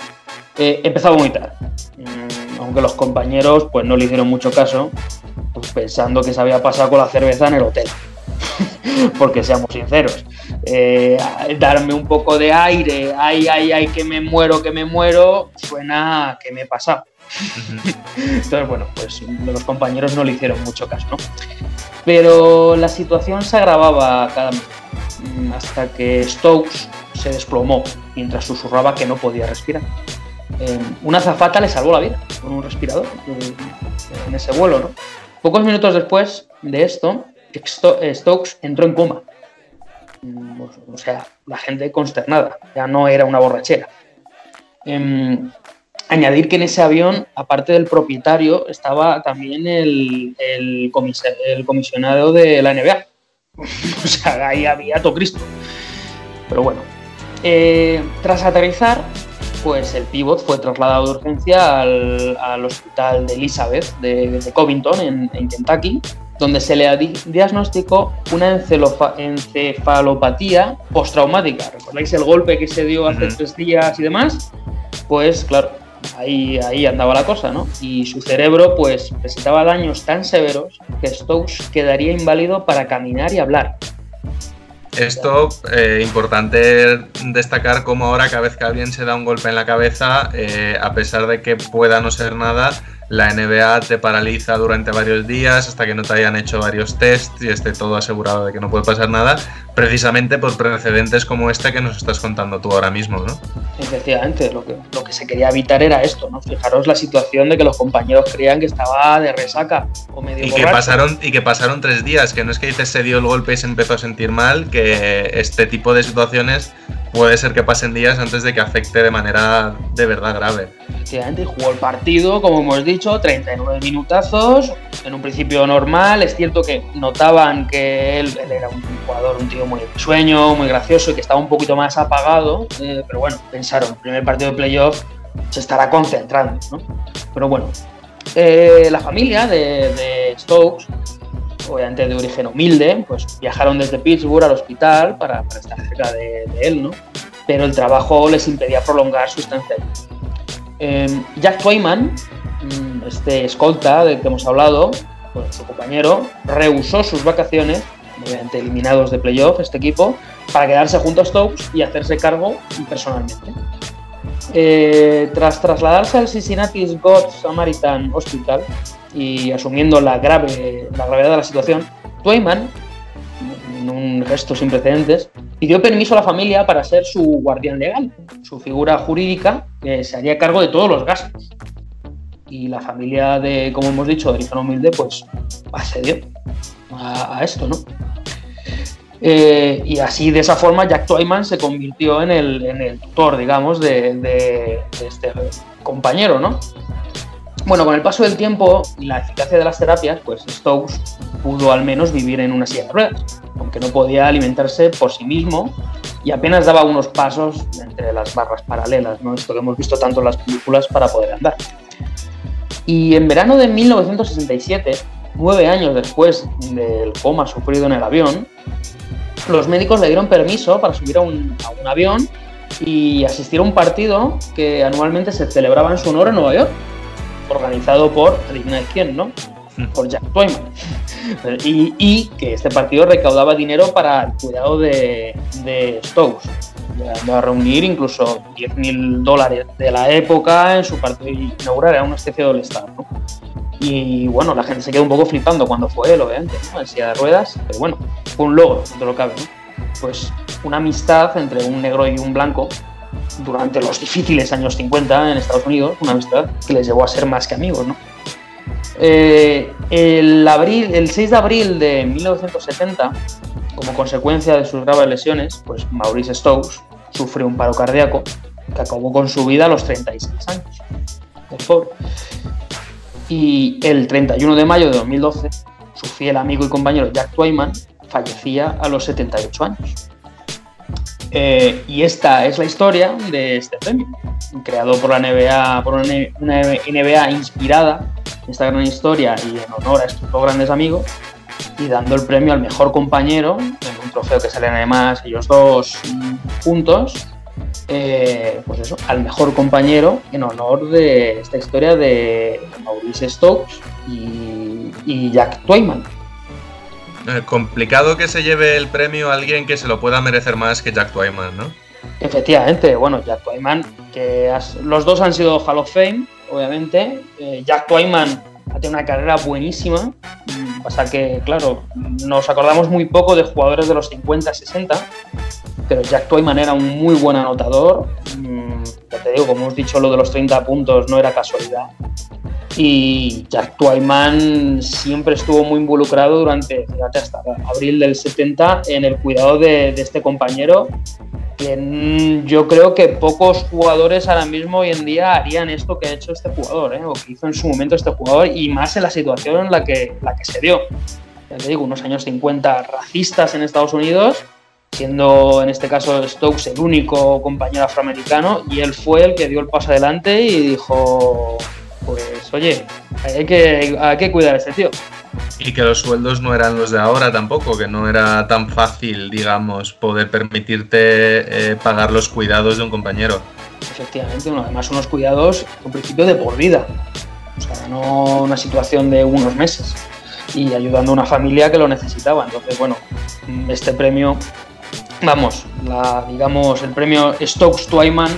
eh, empezó a vomitar. Mm, aunque los compañeros pues no le hicieron mucho caso, pues pensando que se había pasado con la cerveza en el hotel. [LAUGHS] Porque seamos sinceros, eh, darme un poco de aire, ay, ay, ay, que me muero, que me muero, suena a que me he pasado. [LAUGHS] Entonces, bueno, pues los compañeros no le hicieron mucho caso, ¿no? Pero la situación se agravaba cada minuto, mm, hasta que Stokes se desplomó mientras susurraba que no podía respirar. eh, una azafata le salvó la vida con un respirador eh, en ese vuelo. ¿no? Pocos minutos después de esto, Sto- Stokes entró en coma. Mm, O sea, la gente consternada, ya no era una borrachera. Em, añadir que en ese avión, aparte del propietario, estaba también el, comisionado de la NBA. [LAUGHS] o sea, ahí había todo Cristo. Pero bueno, eh, tras aterrizar, pues el pivot fue trasladado de urgencia al, al hospital de Elizabeth de, Covington, en Kentucky, donde se le di- diagnosticó una encefalopatía postraumática. ¿Recordáis el golpe que se dio hace tres días y demás? Pues claro, ahí, ahí andaba la cosa, ¿no? Y su cerebro pues presentaba daños tan severos que Stokes quedaría inválido para caminar y hablar. Esto, eh, importante destacar como ahora cada vez que alguien se da un golpe en la cabeza, eh, a pesar de que pueda no ser nada, la NBA te paraliza durante varios días hasta que no te hayan hecho varios tests y esté todo asegurado de que no puede pasar nada, precisamente por precedentes como este que nos estás contando tú ahora mismo, ¿no? Efectivamente, lo que, lo que se quería evitar era esto, ¿no? Fijaros la situación de que los compañeros creían que estaba de resaca o medio Y que, pasaron, y que pasaron tres días, que no es que dices se dio el golpe y se empezó a sentir mal, que este tipo de situaciones puede ser que pasen días antes de que afecte de manera de verdad grave. Efectivamente, y jugó el partido, como hemos dicho, 39 minutazos, en un principio normal, es cierto que notaban que él, era un jugador, un tío muy sueño, muy gracioso y que estaba un poquito más apagado, eh, pero bueno, pensaron, primer partido de playoff se estará concentrando. Pero bueno, eh, la familia de, Stokes, obviamente de origen humilde, pues viajaron desde Pittsburgh al hospital para, estar cerca de, de él, ¿no? Pero el trabajo les impedía prolongar su estancia. Eh, Jack Twyman, este escolta del que hemos hablado, pues, su compañero, rehusó sus vacaciones, obviamente eliminados de playoff este equipo, para quedarse junto a Stokes y hacerse cargo personalmente. Eh, tras trasladarse al Cincinnati God Samaritan Hospital y asumiendo la, grave, la gravedad de la situación, Twyman, en un gesto sin precedentes, pidió permiso a la familia para ser su guardián legal, su figura jurídica que se haría cargo de todos los gastos. Y la familia de, como hemos dicho, origen humilde, pues accedió a, a esto, ¿no? Eh, y así, de esa forma, Jack Twyman se convirtió en el, en el tutor, digamos, de, de- de este compañero, ¿no? Bueno, con el paso del tiempo y la eficacia de las terapias, pues Stokes pudo al menos vivir en una silla de ruedas, aunque no podía alimentarse por sí mismo y apenas daba unos pasos entre las barras paralelas, ¿no? Esto que hemos visto tanto en las películas para poder andar. Y en verano de 1967, nueve años después del coma sufrido en el avión, los médicos le dieron permiso para subir a un, a un avión y asistir a un partido que anualmente se celebraba en su honor en Nueva York, organizado por, adivinad quién, ¿no? Por Jack Twyman. [LAUGHS] y, y que este partido recaudaba dinero para el cuidado de, de Stokes. A reunir incluso 10.000 dólares de la época en su partido inaugural, era una especie de All-Star, ¿no? Y bueno, la gente se quedó un poco flipando cuando fue él, obviamente, ¿no? En silla de ruedas, pero bueno, fue un logro, de lo cabe, ¿no? Pues una amistad entre un negro y un blanco durante los difíciles años 50 en Estados Unidos, una amistad que les llevó a ser más que amigos, ¿no? Eh, el, abril, el 6 de abril de 1970, como consecuencia de sus graves lesiones, pues Maurice Stokes sufrió un paro cardíaco que acabó con su vida a los 36 años. Y el 31 de mayo de 2012, su fiel amigo y compañero Jack Twyman fallecía a los 78 años. Eh, y esta es la historia de este premio, creado por la NBA, por una NBA inspirada en esta gran historia y en honor a estos dos grandes amigos, y dando el premio al mejor compañero, en un trofeo que salen además ellos dos juntos, eh, pues eso, al mejor compañero en honor de esta historia de Maurice Stokes y, y Jack Twyman. Eh, complicado que se lleve el premio a alguien que se lo pueda merecer más que Jack Twyman, ¿no? Efectivamente, bueno, Jack Twyman, que los dos han sido Hall of Fame, obviamente. Eh, Jack Twyman ha tenido una carrera buenísima. Mm, Pasa que, claro, nos acordamos muy poco de jugadores de los 50, 60, pero Jack Twyman era un muy buen anotador, mm, de te digo, como hemos dicho, lo de los 30 puntos no era casualidad. Y Jack Twyman siempre estuvo muy involucrado durante, fíjate, hasta abril del 70 en el cuidado de, de este compañero mm, yo creo que pocos jugadores ahora mismo hoy en día harían esto que ha hecho este jugador, ¿eh? o que hizo en su momento este jugador, y más en la situación en la que, la que se dio. Ya te digo, unos años 50 racistas en Estados Unidos, siendo en este caso Stokes el único compañero afroamericano, y él fue el que dio el paso adelante y dijo, pues oye, hay que, hay que cuidar a este tío. Y que los sueldos no eran los de ahora tampoco, que no era tan fácil, digamos, poder permitirte eh, pagar los cuidados de un compañero. Efectivamente, bueno, además unos cuidados, en principio, de por vida. O sea, no una situación de unos meses. Y ayudando a una familia que lo necesitaba. Entonces, bueno, este premio, vamos, la, digamos, el premio Stokes Twyman,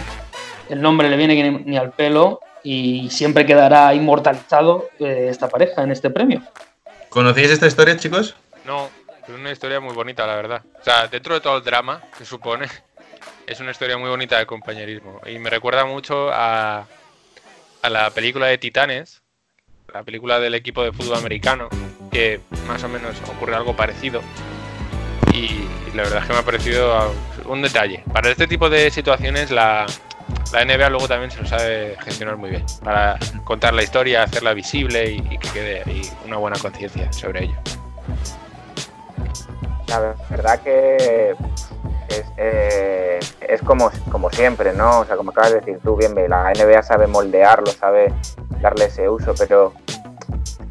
el nombre le viene ni, ni al pelo y siempre quedará inmortalizado eh, esta pareja en este premio. ¿Conocéis esta historia, chicos? No, es una historia muy bonita, la verdad. O sea, dentro de todo el drama que supone, [LAUGHS] es una historia muy bonita de compañerismo. Y me recuerda mucho a, a la película de Titanes, la película del equipo de fútbol americano, que más o menos ocurre algo parecido. Y, la verdad es que me ha parecido un detalle. Para este tipo de situaciones, la, la NBA luego también se lo sabe gestionar muy bien para contar la historia, hacerla visible y, que quede ahí una buena conciencia sobre ello. La verdad que es, eh, es como, como siempre, ¿no? O sea, como acabas de decir tú, bien, la NBA sabe moldearlo, sabe darle ese uso, pero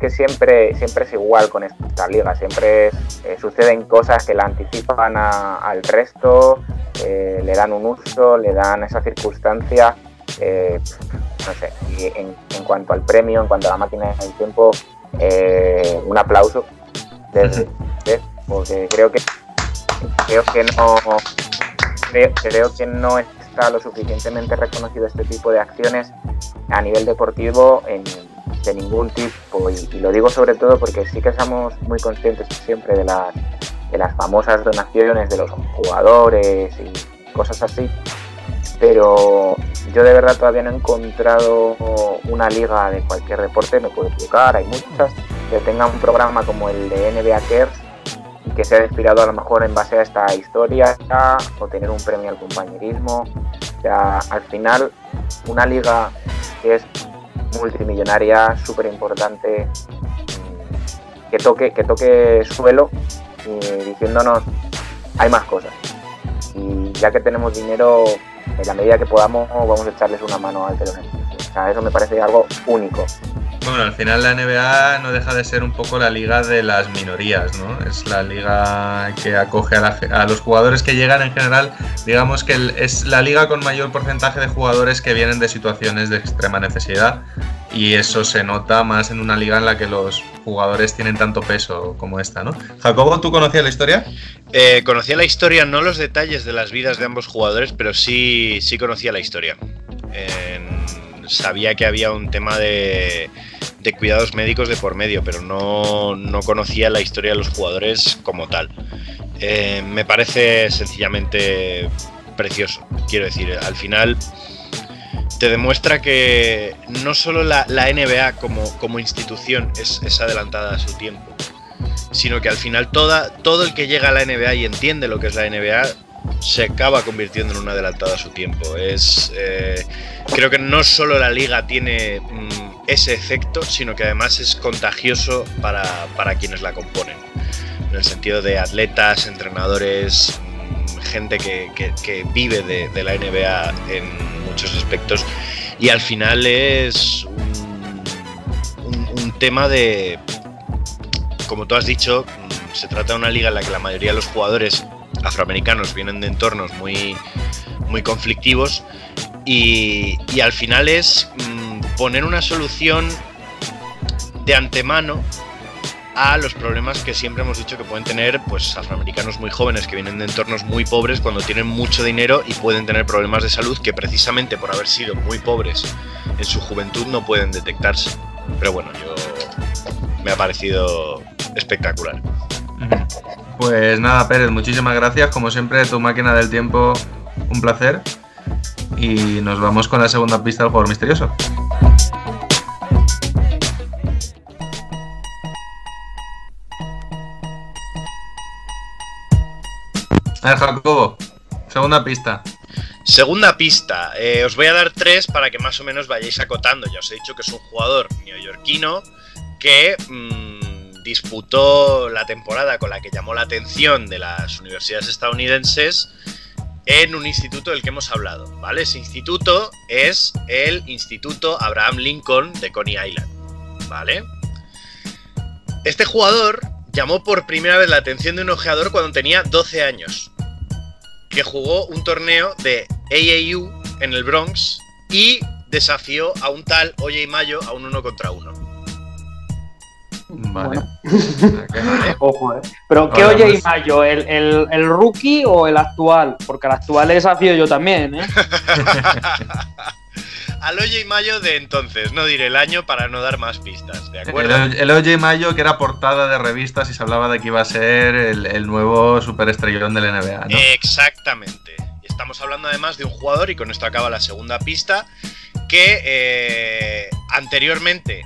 que siempre, siempre es igual con esta liga, siempre eh, suceden cosas que la anticipan a, al resto, eh, le dan un uso, le dan esa circunstancia. Eh, no sé, y en, en, cuanto al premio, en cuanto a la máquina del tiempo, un aplauso. Desde, desde, porque creo que creo que no creo, creo, que no está lo suficientemente reconocido este tipo de acciones a nivel deportivo en, de ningún tipo y, lo digo sobre todo porque sí que estamos muy conscientes siempre de las de las famosas donaciones de los jugadores y cosas así. Pero yo de verdad todavía no he encontrado una liga de cualquier deporte, me puedo equivocar, hay muchas, que tenga un programa como el de NBA Cares que sea inspirado a lo mejor en base a esta historia o tener un premio al compañerismo. O sea, al final, una liga es multimillonaria, súper importante, que toque, que toque suelo y diciéndonos hay más cosas. Y ya que tenemos dinero, en la medida que podamos, vamos a echarles una mano al telón. O sea, eso me parece algo único. Bueno, al final la NBA no deja de ser un poco la liga de las minorías, ¿no? Es la liga que acoge a, la, a los jugadores que llegan en general. Digamos que el, es la liga con mayor porcentaje de jugadores que vienen de situaciones de extrema necesidad. Y eso se nota más en una liga en la que los jugadores tienen tanto peso como esta, ¿no? Jacobo, ¿tú conocías la historia? Eh, conocía la historia, no los detalles de las vidas de ambos jugadores, pero sí, sí conocía la historia. En sabía que había un tema de, cuidados médicos de por medio, pero no, no, conocía la historia de los jugadores como tal. Eh, me parece sencillamente precioso. Quiero decir, al final te demuestra que no solo la, NBA como, institución es, adelantada a su tiempo, sino que al final todo el que llega a la NBA y entiende lo que es la NBA se acaba convirtiendo en una adelantada a su tiempo. Es, eh, creo que no solo la liga tiene mm, ese efecto, sino que además es contagioso para, para, quienes la componen. En el sentido de atletas, entrenadores, mm, gente que, que, que vive de, de, la NBA en muchos aspectos. Y al final es un, un, un tema de, como tú has dicho, mm, se trata de una liga en la que la mayoría de los jugadores afroamericanos vienen de entornos muy, muy conflictivos y, y al final es mmm, poner una solución de antemano a los problemas que siempre hemos dicho que pueden tener pues afroamericanos muy jóvenes que vienen de entornos muy pobres cuando tienen mucho dinero y pueden tener problemas de salud que precisamente por haber sido muy pobres en su juventud no pueden detectarse. Pero bueno, yo me ha parecido espectacular. Pues nada, Pérez, muchísimas gracias. Como siempre, tu máquina del tiempo, un placer. y nos vamos con la segunda pista del jugador misterioso. A ver, Jacobo, segunda pista. Segunda pista, eh, os voy a dar tres para que más o menos vayáis acotando. Ya os he dicho que es un jugador neoyorquino que mm, disputó la temporada con la que llamó la atención de las universidades estadounidenses en un instituto del que hemos hablado, ¿vale? Ese instituto es el Instituto Abraham Lincoln de Coney Island, ¿vale? Este jugador llamó por primera vez la atención de un ojeador cuando tenía 12 años, que jugó un torneo de AAU en el Bronx y desafió a un tal Oye y Mayo a un uno contra uno. Vale. [LAUGHS] Ojo, eh. Pero, ¿qué Ahora oye y pues- mayo? ¿El, el, el rookie o el actual? Porque el actual le desafío yo también, ¿eh? [LAUGHS] Al Oye y Mayo de entonces, no diré el año para no dar más pistas, ¿de El, acuerdo? el OJ Mayo, que era portada de revistas y se hablaba de que iba a ser el, el nuevo superestrellón del NBA, ¿no? Exactamente. Y Estamos hablando además de un jugador, y con esto acaba la segunda pista, que eh, anteriormente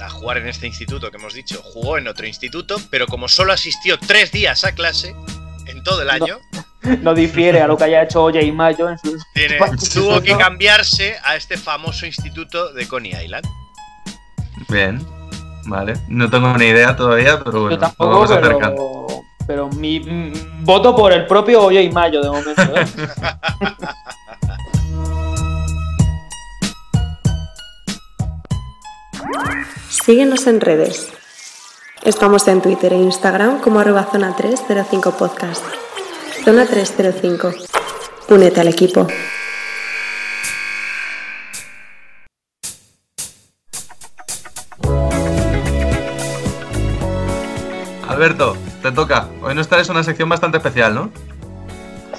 a jugar en este instituto que hemos dicho, jugó en otro instituto, pero como solo asistió tres días a clase en todo el año, No difiere a lo que haya hecho Oye y Mayo en sus. tiene- [LAUGHS] tuvo que cambiarse a este famoso instituto de Coney Island. Bien, vale. No tengo ni idea todavía, pero bueno, Yo tampoco, vamos pero. acercando. Pero mi mm, voto por el propio Oye y Mayo de momento, ¿eh? [LAUGHS] Síguenos en redes. Estamos en Twitter e Instagram como arroba zona 305 podcast. Zona 305. Únete al equipo. Alberto, te toca. Hoy nos traes una sección bastante especial, ¿no?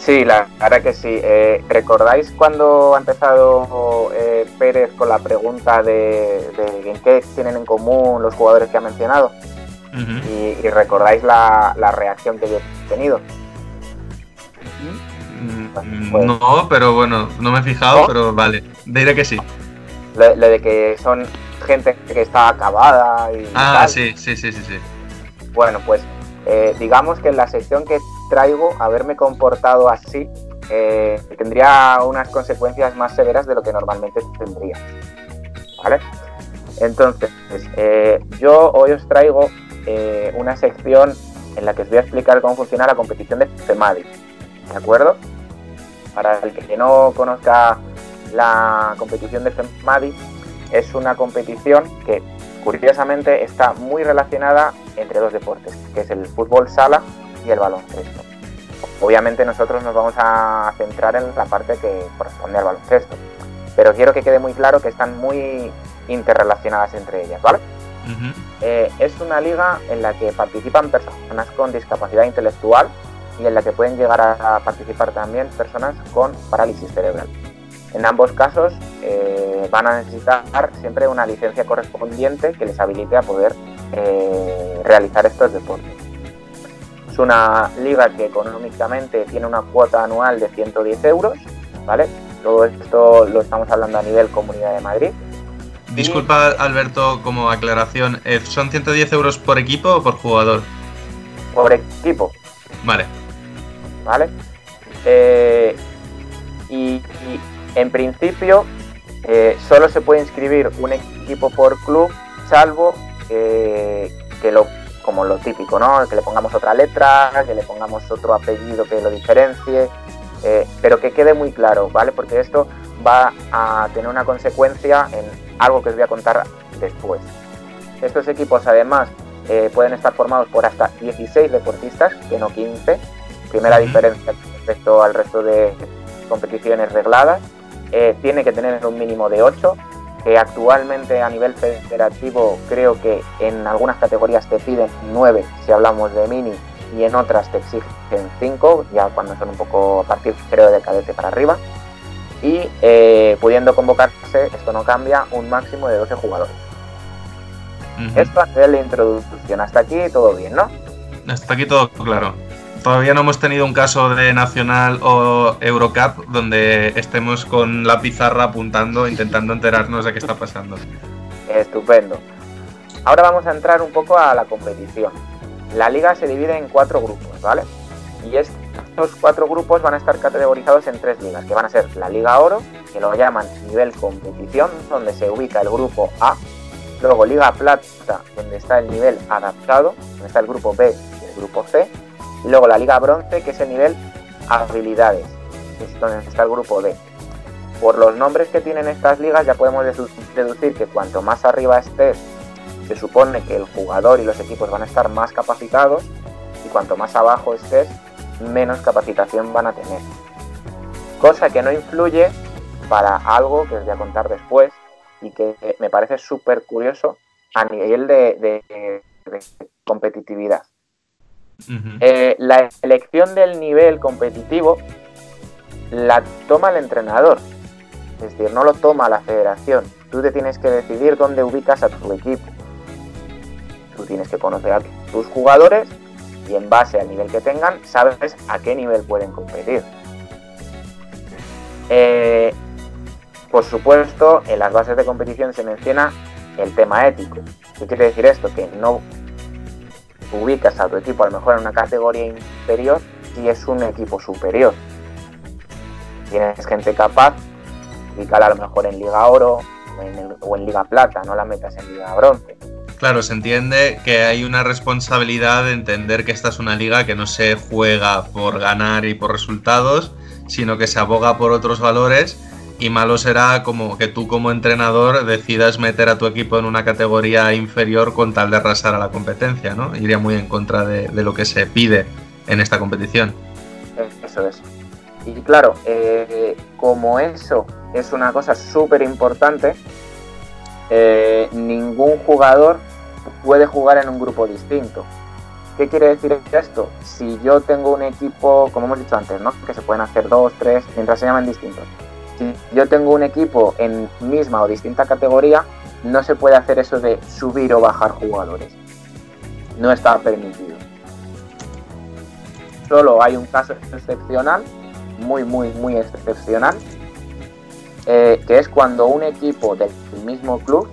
Sí, la verdad que sí. Eh, ¿Recordáis cuando ha empezado eh, Pérez con la pregunta de, de en qué tienen en común los jugadores que ha mencionado? Y, y recordáis la, la reacción que yo he tenido. Mm, Pues- No, pero bueno, no me he fijado, ¿No? pero vale. Diré que sí. Lo, lo de que son gente que está acabada y Ah, tal. sí, sí, sí, sí, sí. Bueno, pues eh, digamos que en la sección que traigo, haberme comportado así eh, tendría unas consecuencias más severas de lo que normalmente tendría. ¿Vale? Entonces, eh, yo hoy os traigo eh, una sección en la que os voy a explicar cómo funciona la competición de FEMADI. ¿De acuerdo? Para el que no conozca la competición de FEMADI, es una competición que curiosamente está muy relacionada entre dos deportes, que es el fútbol sala y el baloncesto. Obviamente nosotros nos vamos a centrar en la parte que corresponde al baloncesto, pero quiero que quede muy claro que están muy interrelacionadas entre ellas, ¿vale? Eh, es una liga en la que participan personas con discapacidad intelectual y en la que pueden llegar a participar también personas con parálisis cerebral. En ambos casos eh, van a necesitar siempre una licencia correspondiente que les habilite a poder eh, realizar estos deportes. Es una liga que económicamente tiene una cuota anual de 110 euros, ¿vale? Todo esto lo estamos hablando a nivel Comunidad de Madrid. Disculpa, Alberto, como aclaración, eh, ¿son 110 euros por equipo o por jugador? Por equipo, Vale. ¿vale? Eh, y, y en principio eh, solo se puede inscribir un equipo por club, salvo eh, que lo, como lo típico, ¿no? Que le pongamos otra letra, que le pongamos otro apellido que lo diferencie, eh, pero que quede muy claro, ¿vale? Porque esto va a tener una consecuencia en algo que os voy a contar después. Estos equipos además eh, pueden estar formados por hasta 16 deportistas, que no 15, primera diferencia respecto al resto de competiciones regladas. Eh, tiene que tener un mínimo de 8, actualmente a nivel federativo creo que en algunas categorías te piden 9 si hablamos de mini y en otras te exigen 5, ya cuando son un poco a partir creo de cadete para arriba. Y eh, pudiendo convocarse, esto no cambia, un máximo de 12 jugadores. Ujú. Esto a nivel de introducción, hasta aquí todo bien, ¿no? Hasta aquí todo claro. Todavía no hemos tenido un caso de Nacional o Eurocup donde estemos con la pizarra apuntando, intentando enterarnos de qué está pasando. Estupendo. Ahora vamos a entrar un poco a la competición. La liga se divide en cuatro grupos, ¿vale? Y estos cuatro grupos van a estar categorizados en tres ligas, que van a ser la Liga Oro, que lo llaman nivel competición, donde se ubica el grupo A, luego Liga Plata, donde está el nivel adaptado, donde está el grupo B y el grupo C, y luego la Liga Bronce, que es el nivel habilidades, que es donde está el grupo D. Por los nombres que tienen estas ligas ya podemos deducir que cuanto más arriba estés, se supone que el jugador y los equipos van a estar más capacitados y cuanto más abajo estés, menos capacitación van a tener. Cosa que no influye para algo que os voy a contar después y que me parece súper curioso a nivel de, competitividad. Eh, la elección del nivel competitivo la toma el entrenador, es decir, no lo toma la federación. Tú te tienes que decidir dónde ubicas a tu equipo. Tú tienes que conocer a tus jugadores y en base al nivel que tengan, sabes a qué nivel pueden competir. Eh, por supuesto, en las bases de competición se menciona el tema ético. ¿Qué quiere decir esto? Que no ubicas a tu equipo a lo mejor en una categoría inferior y es un equipo superior. Tienes gente capaz, ubícala a lo mejor en Liga Oro o en Liga Plata, no la metas en Liga Bronce. Claro, se entiende que hay una responsabilidad de entender que esta es una liga que no se juega por ganar y por resultados, sino que se aboga por otros valores y malo será como que tú como entrenador decidas meter a tu equipo en una categoría inferior con tal de arrasar a la competencia, ¿no? Iría muy en contra de, lo que se pide en esta competición. Eso es. Y claro, eh, como eso es una cosa súper importante, eh, ningún jugador puede jugar en un grupo distinto. ¿Qué quiere decir esto? Si yo tengo un equipo, como hemos dicho antes, ¿no? que se pueden hacer dos, tres, mientras se llaman distintos si yo tengo un equipo en misma o distinta categoría, no se puede hacer eso de subir o bajar jugadores. No está permitido. Solo hay un caso excepcional, muy, muy, muy excepcional, eh, que es cuando un equipo del mismo club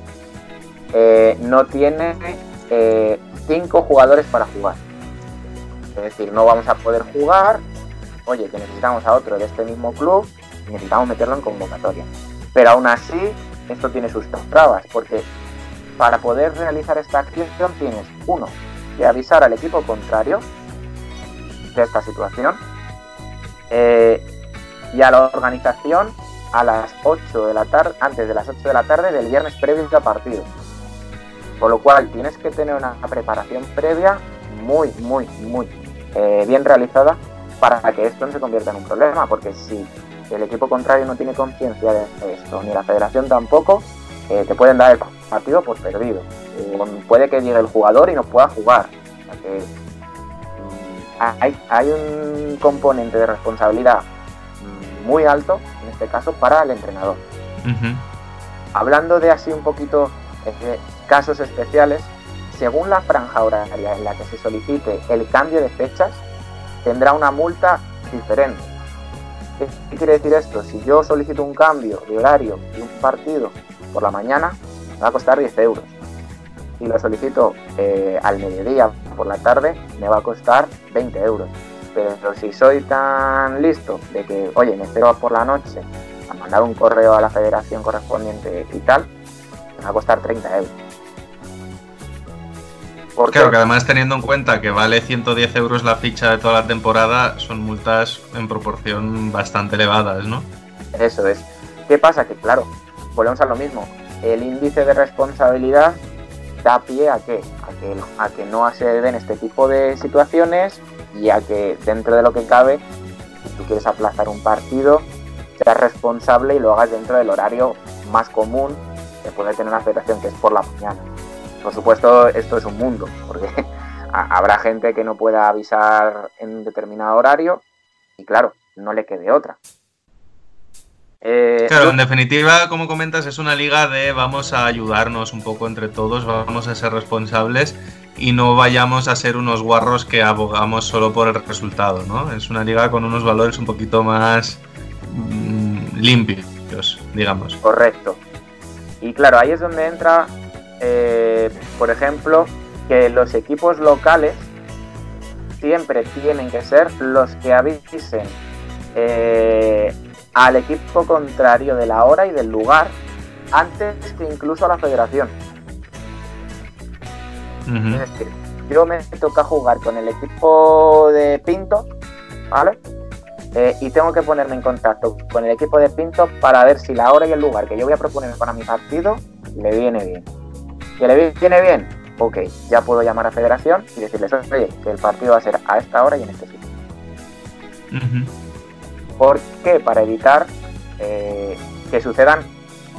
eh, no tiene eh, cinco jugadores para jugar. Es decir, no vamos a poder jugar, oye, que necesitamos a otro de este mismo club, necesitamos meterlo en convocatoria. Pero aún así, esto tiene sus trabas, porque para poder realizar esta acción tienes, uno, que avisar al equipo contrario de esta situación eh, y a la organización a las 8 de la tarde, antes de las 8 de la tarde del viernes previo al partido. Con lo cual tienes que tener una preparación previa muy, muy, muy eh, bien realizada para que esto no se convierta en un problema, porque si el equipo contrario no tiene conciencia de esto, ni la federación tampoco, eh, te pueden dar el partido por perdido. puede que llegue el jugador y no pueda jugar. Mm, hay, un componente de responsabilidad mm, muy alto, en este caso, para el entrenador. Hablando de así un poquito de casos especiales, según la franja horaria en la que se solicite el cambio de fechas, tendrá una multa diferente ¿Qué, quiere decir esto? Si yo solicito un cambio de horario de un partido por la mañana, me va a costar 10 euros. Si lo solicito eh, al mediodía por la tarde, me va a costar 20 euros. Pero si soy tan listo de que, oye, me espero por la noche a mandar un correo a la federación correspondiente y tal, me va a costar 30 euros. Claro, que además teniendo en cuenta que vale 110 euros la ficha de toda la temporada, son multas en proporción bastante elevadas, ¿no? Eso es. ¿Qué pasa? Que claro, volvemos a lo mismo. El índice de responsabilidad da pie a qué? A que, a que no se den este tipo de situaciones y a que dentro de lo que cabe, si tú quieres aplazar un partido, seas responsable y lo hagas dentro del horario más común que puede tener una federación, que es por la mañana. Por supuesto, esto es un mundo, porque [LAUGHS] habrá gente que no pueda avisar en un determinado horario y claro, no le quede otra. Eh, claro, en definitiva, como comentas, es una liga de vamos a ayudarnos un poco entre todos, vamos a ser responsables y no vayamos a ser unos guarros que abogamos solo por el resultado, ¿no? Es una liga con unos valores un poquito más mm, limpios, digamos. Correcto. Y claro, ahí es donde entra, eh, por ejemplo, que los equipos locales siempre tienen que ser los que avisen eh, al equipo contrario de la hora y del lugar antes que incluso a la federación. Es decir, yo me toca jugar con el equipo de Pinto, ¿vale? Eh, y tengo que ponerme en contacto con el equipo de Pinto para ver si la hora y el lugar que yo voy a proponer para mi partido le viene bien. ¿Que le viene bien? Ok, ya puedo llamar a Federación y decirles, oye, que el partido va a ser a esta hora y en este sitio. Ujú. ¿Por qué? Para evitar eh, que sucedan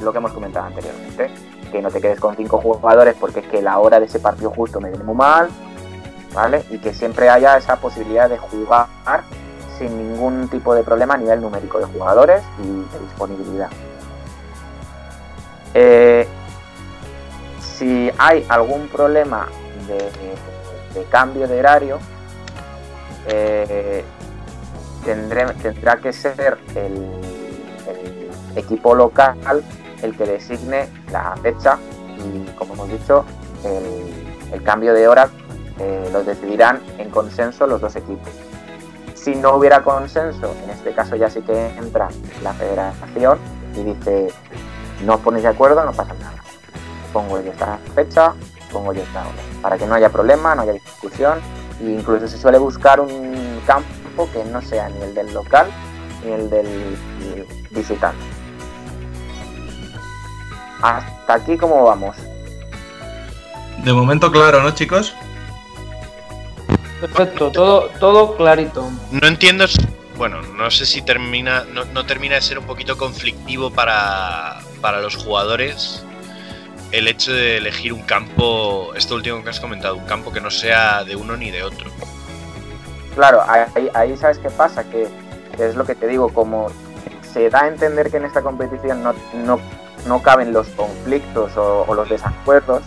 lo que hemos comentado anteriormente. Que no te quedes con cinco jugadores porque es que la hora de ese partido justo me viene muy mal, ¿vale? Y que siempre haya esa posibilidad de jugar sin ningún tipo de problema a nivel numérico de jugadores y de disponibilidad. Eh, si hay algún problema de, cambio de horario, eh, tendrá que ser el, equipo local el que designe la fecha y, como hemos dicho, el, el cambio de hora eh, lo decidirán en consenso los dos equipos. Si no hubiera consenso, en este caso ya sí que entra la federación y dice, no os ponéis de acuerdo, no pasa nada. Pongo yo esta fecha, pongo yo esta hora. Para que no haya problema, no haya discusión. E incluso se suele buscar un campo que no sea ni el del local ni el del visitante. Hasta aquí, ¿cómo vamos? De momento, claro, ¿no, chicos? Perfecto, todo, todo clarito. No entiendo, bueno, no sé si termina, no, no termina de ser un poquito conflictivo para, para los jugadores el hecho de elegir un campo, esto último que has comentado, un campo que no sea de uno ni de otro. Claro, ahí, sabes qué pasa, que, es lo que te digo, como se da a entender que en esta competición no, no, no caben los conflictos o, o los desacuerdos,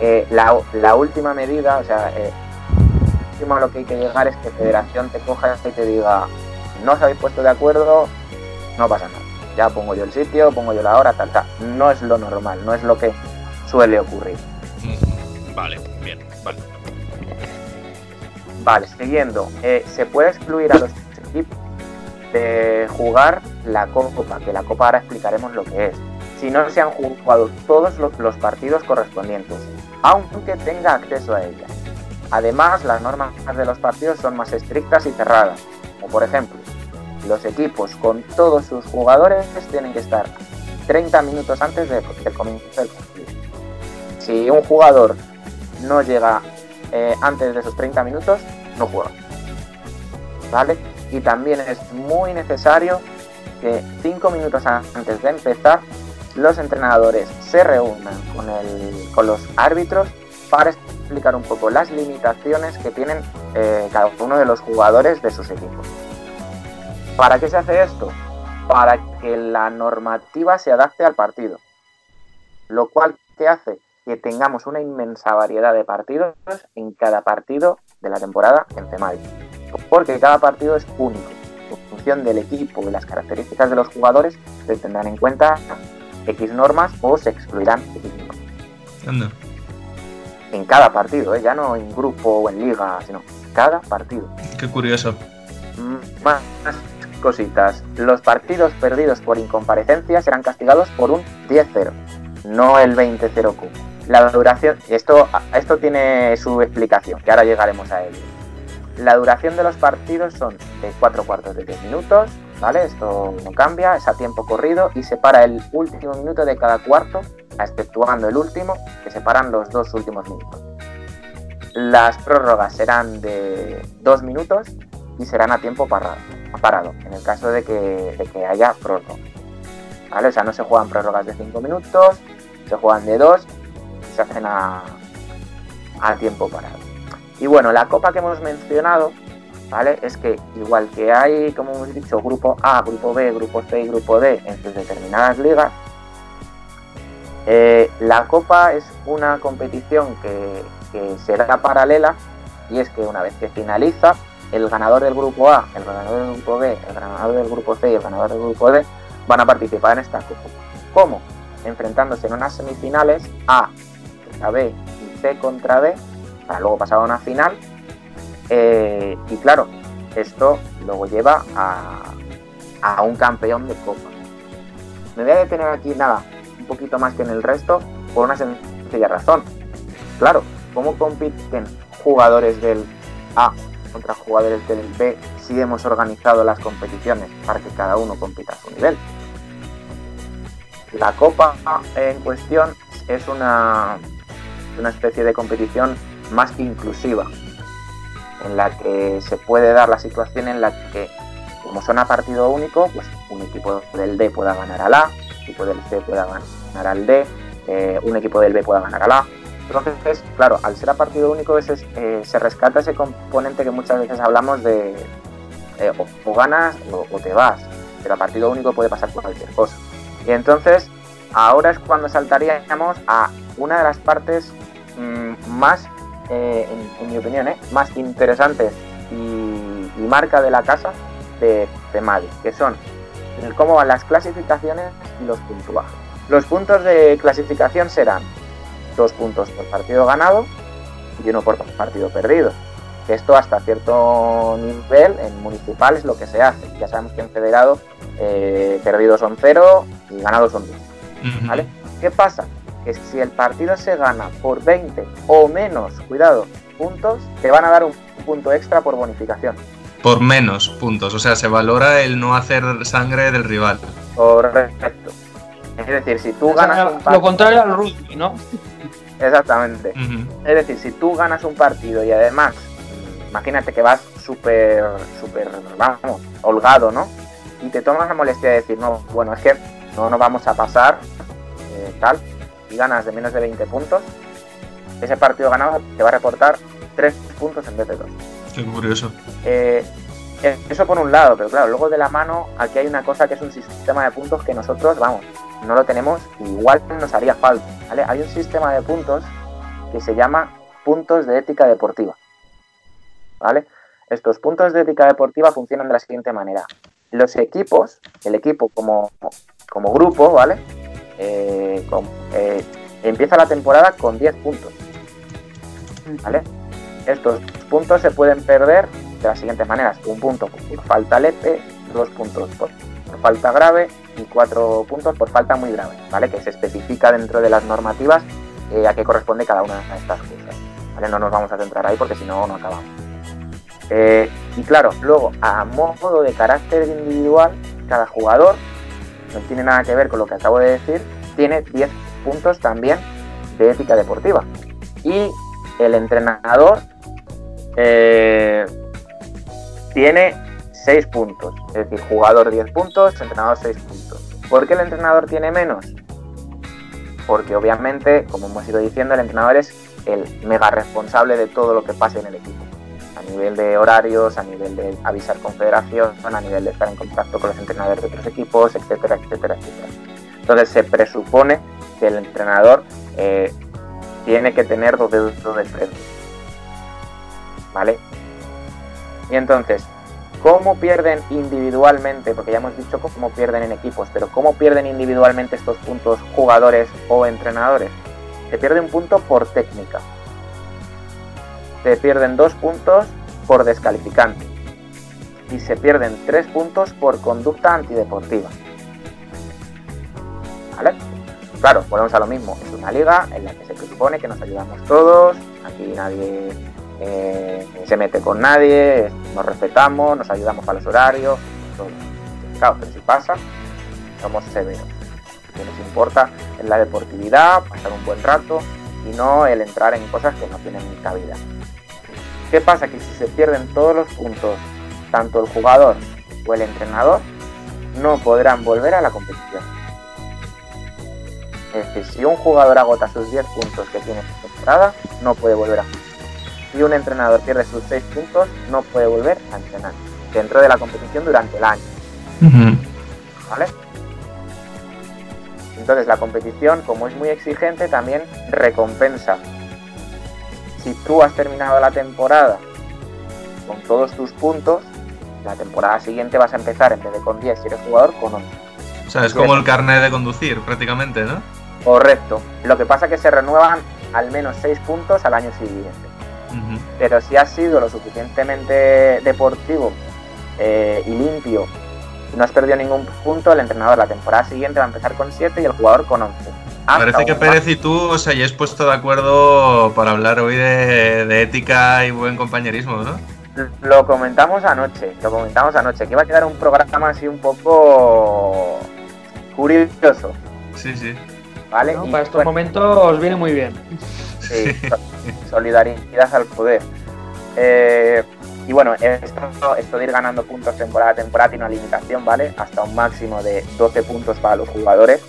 eh, la, la última medida, o sea, eh, último a lo que hay que llegar es que Federación te coja y te diga, no os habéis puesto de acuerdo, no pasa nada. Ya pongo yo el sitio, pongo yo la hora, tal, tal. No es lo normal, no es lo que suele ocurrir. Vale, bien, vale. Vale, siguiendo. Eh, se puede excluir a los equipos de jugar la Copa, que la Copa ahora explicaremos lo que es. Si no se han jugado todos los, los partidos correspondientes, aunque tenga acceso a ella. Además, las normas de los partidos son más estrictas y cerradas. Como por ejemplo, los equipos con todos sus jugadores tienen que estar 30 minutos antes de- del comienzo del partido. Si un jugador no llega eh, antes de esos 30 minutos, no juega. ¿Vale? Y también es muy necesario que 5 minutos antes de empezar, los entrenadores se reúnan con, el- con los árbitros para explicar un poco las limitaciones que tienen eh, cada uno de los jugadores de sus equipos. ¿Para qué se hace esto? Para que la normativa se adapte al partido. Lo cual que hace que tengamos una inmensa variedad de partidos en cada partido de la temporada en CEMAI. Porque cada partido es único. En función del equipo y las características de los jugadores, se tendrán en cuenta X normas o se excluirán X normas. En cada partido, ¿eh? ya no en grupo o en liga, sino cada partido. Qué curioso. Mm, Más cositas. Los partidos perdidos por incomparecencia serán castigados por un 10-0, no el 20-0 Q. La duración, esto, esto tiene su explicación, que ahora llegaremos a ello. La duración de los partidos son de 4 cuartos de 10 minutos, ¿vale? Esto no cambia, es a tiempo corrido y separa el último minuto de cada cuarto, exceptuando el último, que separan los dos últimos minutos. Las prórrogas serán de 2 minutos y serán a tiempo parado, parado en el caso de que, de que haya prórroga. ¿Vale? O sea, no se juegan prórrogas de 5 minutos, se juegan de 2 se hacen a, a tiempo parado. Y bueno, la copa que hemos mencionado, ¿vale? Es que igual que hay, como hemos dicho, grupo A, grupo B, grupo C y grupo D en sus determinadas ligas, Eh, la Copa es una competición que, que será paralela y es que una vez que finaliza, el ganador del grupo A, el ganador del grupo B, el ganador del grupo C y el ganador del grupo D van a participar en esta Copa. ¿Cómo? Enfrentándose en unas semifinales A contra B y C contra D, para luego pasar a una final. Eh, y claro, esto luego lleva a, a un campeón de Copa. Me voy a detener aquí, nada, un poquito más que en el resto, por una sencilla razón. Claro, ¿cómo compiten jugadores del A contra jugadores del B si hemos organizado las competiciones para que cada uno compita a su nivel? La Copa en cuestión es una, una especie de competición más inclusiva, en la que se puede dar la situación en la que, como son a partido único, pues un equipo del D pueda ganar al A, un equipo del C pueda ganar al D, eh, un equipo del B pueda ganar al A. Entonces, claro, al ser a partido único ese, eh, se rescata ese componente que muchas veces hablamos de eh, o, ganas o, te vas, pero a partido único puede pasar cualquier cosa. Y entonces, ahora es cuando saltaríamos a una de las partes mmm, más, eh, en, mi opinión, más interesantes y, marca de la casa de, de Madrid, que son cómo van las clasificaciones y los puntuajes. Los puntos de clasificación serán dos puntos por partido ganado y uno por partido perdido. Esto hasta cierto nivel en municipal es lo que se hace. Ya sabemos que en federado eh, perdidos son cero y ganados son 10. Uh -huh. ¿vale? ¿Qué pasa? Que si el partido se gana por 20 o menos, cuidado, puntos, te van a dar un punto extra por bonificación. Por menos puntos, o sea, se valora el no hacer sangre del rival. Correcto. Es decir, si tú ganas un partido, Lo contrario al rugby, ¿no? Exactamente. Uh -huh. Es decir, si tú ganas un partido y además, imagínate que vas súper, súper, vamos, holgado, ¿no? Y te tomas la molestia de decir, no, bueno, es que no nos vamos a pasar, eh, tal, y ganas de menos de 20 puntos, ese partido ganado te va a reportar 3 puntos en vez de 2. Qué curioso. Eh, eso por un lado, pero claro, luego de la mano aquí hay una cosa que es un sistema de puntos que nosotros, vamos, no lo tenemos, igual nos haría falta. ¿vale? Hay un sistema de puntos que se llama puntos de ética deportiva. ¿vale? Estos puntos de ética deportiva funcionan de la siguiente manera. Los equipos, el equipo como, como grupo, ¿vale? Eh, eh, empieza la temporada con 10 puntos. ¿Vale? Estos puntos se pueden perder de las siguientes maneras. Un punto por falta leve, dos puntos por, falta grave y cuatro puntos por falta muy grave, ¿vale? Que se especifica dentro de las normativas eh, a qué corresponde cada una de estas cosas, ¿vale? No nos vamos a centrar ahí porque si no, no acabamos. Eh, y claro, luego, a modo de carácter individual, cada jugador, no tiene nada que ver con lo que acabo de decir, tiene 10 puntos también de ética deportiva. Y el entrenador eh, tiene 6 puntos. Es decir, jugador 10 puntos, entrenador 6 puntos. ¿Por qué el entrenador tiene menos? Porque obviamente, como hemos ido diciendo, el entrenador es el mega responsable de todo lo que pase en el equipo. A nivel de horarios, a nivel de avisar confederación, a nivel de estar en contacto con los entrenadores de otros equipos, etcétera, etcétera, etcétera. Entonces se presupone que el entrenador eh, tiene que tener dos dedos de frente. ¿Vale? Y entonces, ¿cómo pierden individualmente? Porque ya hemos dicho cómo pierden en equipos, pero ¿cómo pierden individualmente estos puntos jugadores o entrenadores? Se pierde un punto por técnica. Se pierden dos puntos por descalificante. Y se pierden tres puntos por conducta antideportiva. ¿Vale? Claro, volvemos a lo mismo. Es una liga en la que se presupone que nos ayudamos todos. Aquí nadie eh, se mete con nadie, nos respetamos, nos ayudamos para los horarios. Claro, pero si pasa, somos severos. Lo que nos importa es la deportividad, pasar un buen rato y no el entrar en cosas que no tienen cabida. ¿Qué pasa? Que si se pierden todos los puntos, tanto el jugador o el entrenador, no podrán volver a la competición. Es decir, si un jugador agota sus 10 puntos que tiene en temporada, no puede volver a si un entrenador pierde sus 6 puntos, no puede volver a entrenar dentro de la competición durante el año. Uh -huh. ¿Vale? Entonces la competición, como es muy exigente, también recompensa. Si tú has terminado la temporada con todos tus puntos, la temporada siguiente vas a empezar en vez de con 10 si eres jugador, con 11. O sea, es como el carnet de conducir, prácticamente, ¿no? Correcto. Lo que pasa es que se renuevan al menos 6 puntos al año siguiente. Pero si has sido lo suficientemente deportivo eh, y limpio y no has perdido ningún punto, el entrenador la temporada siguiente va a empezar con 7 y el jugador con 11. Hasta Parece que Pérez y tú os hayáis puesto de acuerdo para hablar hoy de, de ética y buen compañerismo, ¿no? Lo comentamos anoche, lo comentamos anoche, que iba a quedar un programa así un poco curioso, Sí, sí. ¿vale? ¿no? Y, Para estos bueno, momentos os viene muy bien. Sí, so- solidaridad al poder. Eh, y bueno, esto, de ir ganando puntos temporada a temporada tiene una limitación, ¿vale? Hasta un máximo de 12 puntos para los jugadores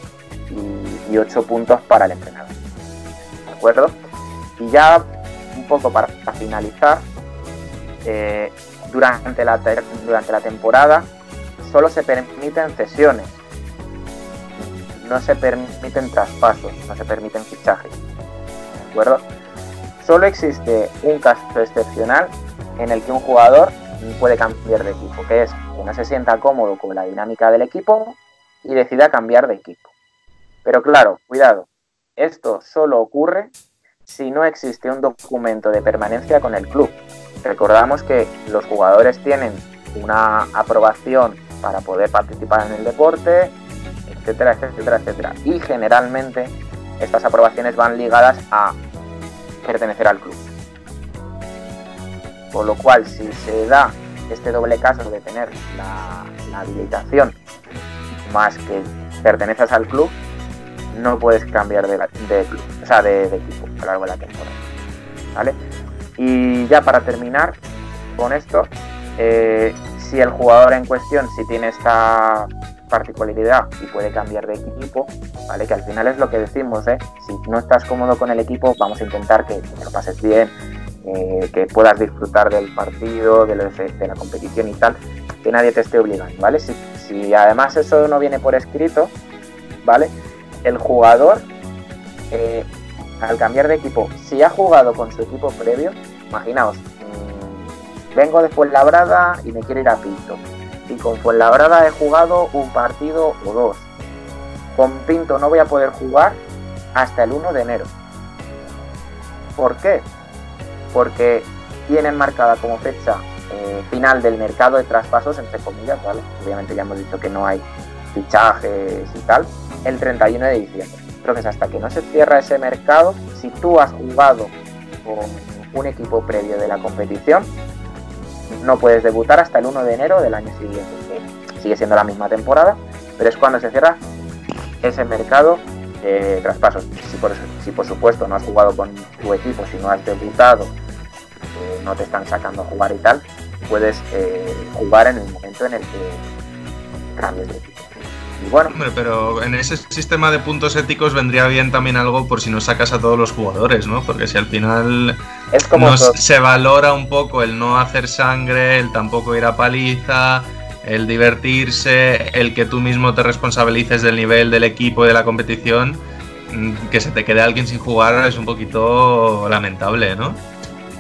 y, y 8 puntos para el entrenador. ¿De acuerdo? Y ya un poco para, finalizar, eh, durante la temporada solo se permiten cesiones, no se permiten traspasos, no se permiten fichajes. Solo existe un caso excepcional en el que un jugador puede cambiar de equipo, que es que no se sienta cómodo con la dinámica del equipo y decida cambiar de equipo. Pero claro, cuidado, esto solo ocurre si no existe un documento de permanencia con el club. Recordamos que los jugadores tienen una aprobación para poder participar en el deporte, etcétera, etcétera, etcétera. Y generalmente estas aprobaciones van ligadas a pertenecer al club. Por lo cual, si se da este doble caso de tener la, habilitación más que perteneces al club, no puedes cambiar de, club, o sea, de equipo a lo largo de la temporada. ¿Vale? Y ya para terminar con esto, eh, si el jugador en cuestión, si tiene esta particularidad y puede cambiar de equipo, ¿vale? Que al final es lo que decimos, ¿eh? Si no estás cómodo con el equipo, vamos a intentar que te lo pases bien, eh, que puedas disfrutar del partido, de, lo- de la competición y tal, que nadie te esté obligando, ¿vale? Si, además eso no viene por escrito, ¿vale? El jugador, eh, al cambiar de equipo, si ha jugado con su equipo previo, imaginaos, mm, vengo de Fuenlabrada y me quiero ir a Pinto. Y con Fuenlabrada he jugado un partido o dos. Con Pinto no voy a poder jugar hasta el 1 de enero. ¿Por qué? Porque tienen marcada como fecha eh, final del mercado de traspasos, entre comillas, ¿vale? Obviamente ya hemos dicho que no hay fichajes y tal, el 31 de diciembre. Entonces, hasta que no se cierra ese mercado, si tú has jugado con un equipo previo de la competición, no puedes debutar hasta el 1 de enero del año siguiente. Sigue siendo la misma temporada, pero es cuando se cierra ese mercado de traspasos. Si por, si por supuesto no has jugado con tu equipo, si no has debutado, eh, no te están sacando a jugar y tal, puedes eh, jugar en el momento en el que cambies de equipo. Y bueno, Hombre, pero en ese sistema de puntos éticos vendría bien también algo por si no sacas a todos los jugadores, ¿no? Porque si al final es como no todo. se valora un poco el no hacer sangre, el tampoco ir a paliza, el divertirse, el que tú mismo te responsabilices del nivel del equipo y de la competición, mm, que se te quede alguien sin jugar es un poquito lamentable, ¿no?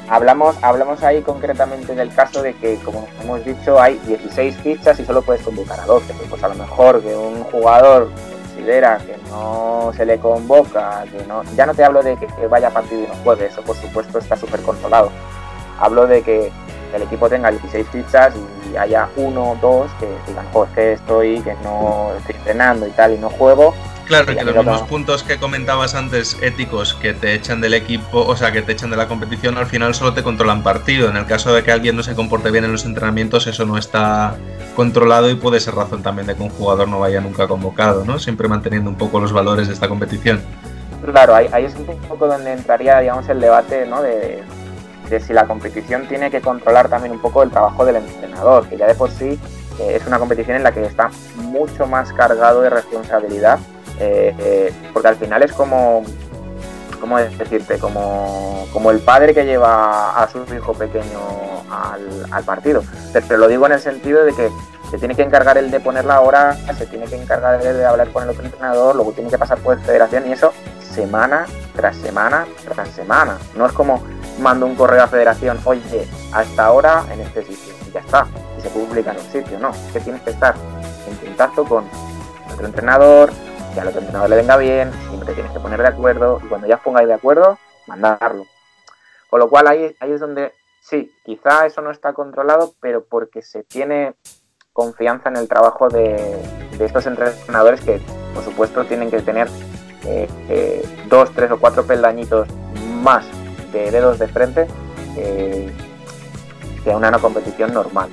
Hablamos, hablamos ahí concretamente del caso de que, como hemos dicho, hay 16 fichas y solo puedes convocar a 12. Pues a lo mejor que un jugador considera que no se le convoca, que no, ya no te hablo de que, que vaya partido y no juegue, eso por supuesto está súper controlado. Hablo de que el equipo tenga 16 fichas y haya uno o dos que digan, joder, que estoy, que no estoy entrenando y tal y no juego. Claro, que los mismos puntos que comentabas antes, éticos, que te echan del equipo, o sea, que te echan de la competición, al final solo te controlan partido. En el caso de que alguien no se comporte bien en los entrenamientos, eso no está controlado y puede ser razón también de que un jugador no vaya nunca convocado, ¿no? Siempre manteniendo un poco los valores de esta competición. Claro, ahí, ahí es un poco donde entraría, digamos, el debate, ¿no? De, de si la competición tiene que controlar también un poco el trabajo del entrenador, que ya de por sí eh, es una competición en la que está mucho más cargado de responsabilidad, eh, eh, porque al final es como, ¿cómo decirte? Como, como el padre que lleva a su hijo pequeño al, partido. Pero lo digo en el sentido de que se tiene que encargar el de poner la hora, se tiene que encargar el de hablar con el otro entrenador, luego tiene que pasar por federación y eso semana tras semana tras semana. No es como mando un correo a federación, oye, hasta ahora en este sitio, y ya está, y se publica en un sitio, no, es que tienes que estar en contacto con otro entrenador, que al otro entrenador le venga bien, siempre tienes que poner de acuerdo, y cuando ya os pongáis de acuerdo, mandarlo. Con lo cual ahí, ahí es donde, sí, quizá eso no está controlado, pero porque se tiene confianza en el trabajo de, estos entrenadores que, por supuesto, tienen que tener eh, eh, dos, tres o cuatro peldañitos más de dedos de frente eh, que una no competición normal.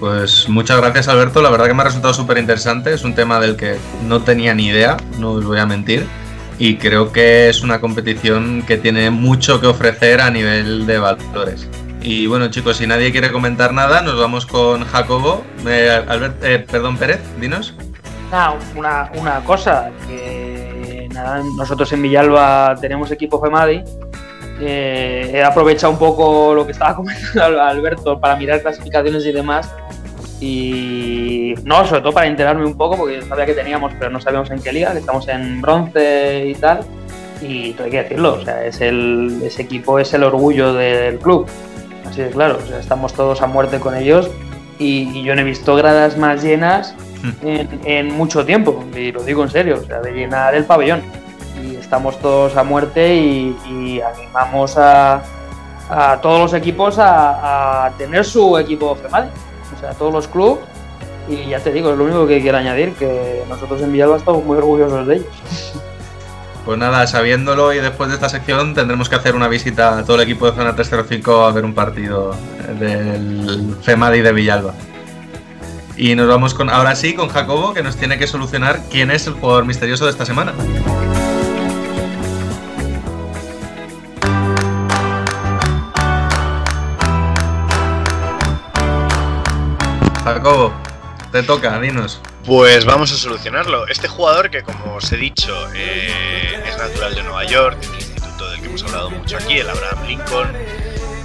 Pues muchas gracias Alberto, la verdad que me ha resultado súper interesante, es un tema del que no tenía ni idea, no os voy a mentir, y creo que es una competición que tiene mucho que ofrecer a nivel de valores. Y bueno chicos, si nadie quiere comentar nada, nos vamos con Jacobo. Eh, Albert, eh, perdón Pérez, dinos. Nada, una, cosa, que nosotros en Villalba tenemos equipo FEMADI. Eh, he aprovechado un poco lo que estaba [LAUGHS] comentando Alberto para mirar clasificaciones y demás. Y no, sobre todo para enterarme un poco, porque sabía que teníamos, pero no sabíamos en qué liga, que estamos en bronce y tal. Y hay que decirlo, o sea, es el, ese equipo es el orgullo del club. Así de claro, o sea, estamos todos a muerte con ellos. Y, y yo no he visto gradas más llenas en, en, mucho tiempo, y lo digo en serio, o sea, de llenar el pabellón. Estamos todos a muerte y, animamos a, todos los equipos a, tener su equipo FEMADI, o sea, todos los clubes. Y ya te digo, es lo único que quiero añadir, que nosotros en Villalba estamos muy orgullosos de ellos. Pues nada, sabiéndolo y después de esta sección tendremos que hacer una visita a todo el equipo de Zona 305 a ver un partido del FEMADI de Villalba. Y nos vamos con ahora sí con Jacobo que nos tiene que solucionar quién es el jugador misterioso de esta semana. Jacobo, te toca, dinos. Pues vamos a solucionarlo. Este jugador que, como os he dicho, eh, es natural de Nueva York, del instituto del que hemos hablado mucho aquí, el Abraham Lincoln,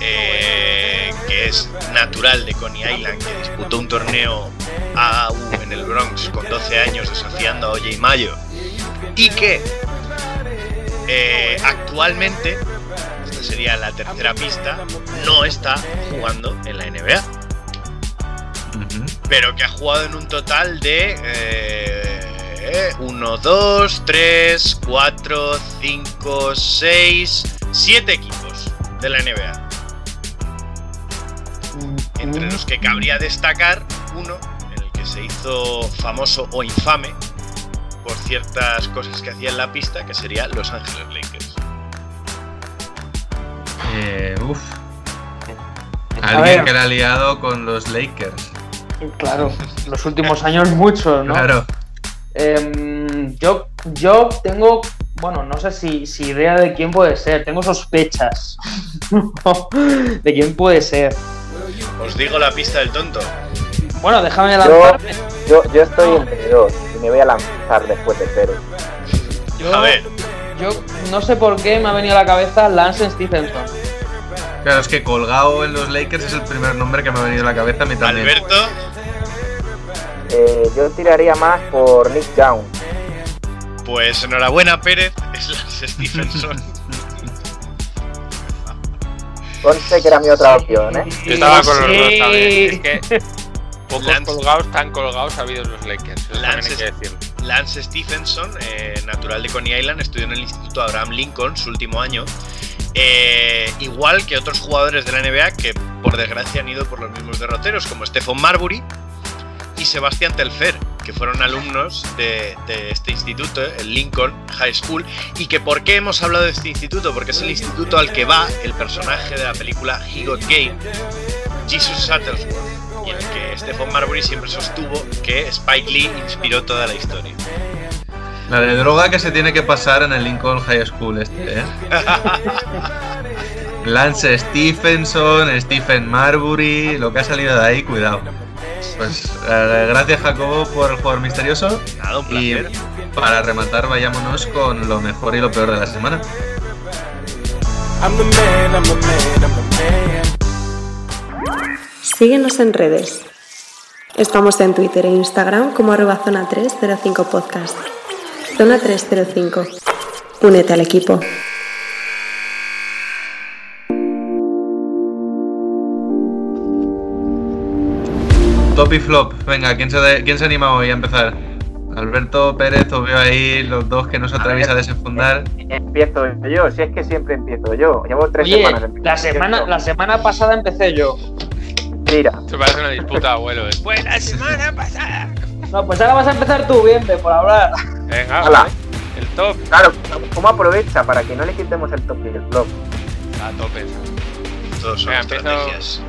eh, que es natural de Coney Island, que disputó un torneo AAU en el Bronx con 12 años desafiando a Oye y Mayo, y que eh, actualmente, esta sería la tercera pista, no está jugando en la NBA pero que ha jugado en un total de 1, 2, 3, 4, 5, 6, 7 equipos de la NBA. Entre los que cabría destacar uno en el que se hizo famoso o infame por ciertas cosas que hacía en la pista, que sería Los Ángeles Lakers. Eh, uf. Alguien que la ha liado con los Lakers. Claro, los últimos años muchos, ¿no? Claro. Eh, yo, yo tengo, bueno, no sé si, si, idea de quién puede ser, tengo sospechas [LAUGHS] de quién puede ser. Os digo la pista del tonto. Bueno, déjame lanzarme. Yo, yo, yo estoy entre dos y me voy a lanzar después de Pérez. a ver. Yo no sé por qué me ha venido a la cabeza Lance Stephenson. Claro, es que colgado en los Lakers es el primer nombre que me ha venido a la cabeza a mí también. Alberto. Eh, yo tiraría más por Nick Young. Pues enhorabuena, Pérez. [LAUGHS] Es Lance Stephenson. Conste que era mi otra opción, ¿eh? Yo estaba con los dos también. Es que pocos Lance, colgados, tan colgados ha habido los Lakers. Eso Lance, hay que decirlo. Lance Stephenson, eh, natural de Coney Island, estudió en el Instituto Abraham Lincoln su último año. Eh, igual que otros jugadores de la NBA que por desgracia han ido por los mismos derroteros, como Stephen Marbury y Sebastián Telfer, que fueron alumnos de, este instituto, el Lincoln High School. ¿Y que por qué hemos hablado de este instituto? Porque es el instituto al que va el personaje de la película He Got Game, Jesus Shuttlesworth, y el que Stephen Marbury siempre sostuvo que Spike Lee inspiró toda la historia. La de droga que se tiene que pasar en el Lincoln High School este, ¿eh? [LAUGHS] Lance Stephenson, Stephen Marbury, lo que ha salido de ahí, cuidado. Pues eh, gracias Jacobo por el jugador misterioso. Nada, un placer. Y para rematar, vayámonos con lo mejor y lo peor de la semana. Síguenos en redes. Estamos en Twitter e Instagram como arroba zona 305 podcast. Zona 305. Únete al equipo. Top y flop. Venga, ¿quién se, de- ¿quién se anima hoy a empezar? Alberto Pérez, os veo ahí, los dos que no os atrevéis a desenfundar. Empiezo yo, si es que siempre empiezo yo. Llevo tres Oye, semanas la semana, la semana pasada empecé yo. Mira, Se parece una disputa, abuelo. ¿eh? Pues la semana pasada. No, pues ahora vas a empezar tú, bien, por hablar. Venga, Hala. vale. El top. claro, ¿cómo aprovecha para que no le quitemos el top y el flop? A tope. Todos son Venga, empiezo, estrategias.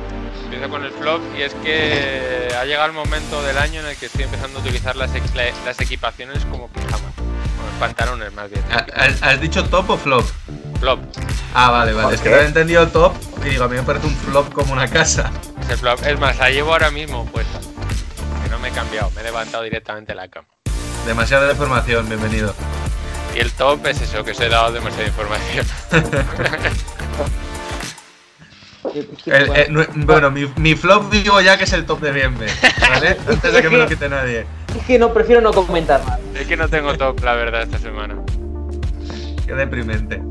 empiezo con el flop y es que ha llegado el momento del año en el que estoy empezando a utilizar las, ex- la- las equipaciones como pijamas. Bueno, pantalones más bien. ¿Ha- ¿Has, dicho top o flop? Flop. Ah, vale, vale. Es que no he entendido top y digo, a mí me parece un flop como una casa. Es el flop. Es más, la llevo ahora mismo puesta. Me he cambiado, me he levantado directamente de la cama. Demasiada información, bienvenido. Y el top es eso, que os he dado demasiada información. [LAUGHS] El- eh, no- bueno, mi, mi flop digo ya que es el top de Bienve, ¿vale? [LAUGHS] Antes de que me lo quite nadie. Es que no, prefiero no comentar nada. es que no tengo top, la verdad, esta semana. Qué deprimente.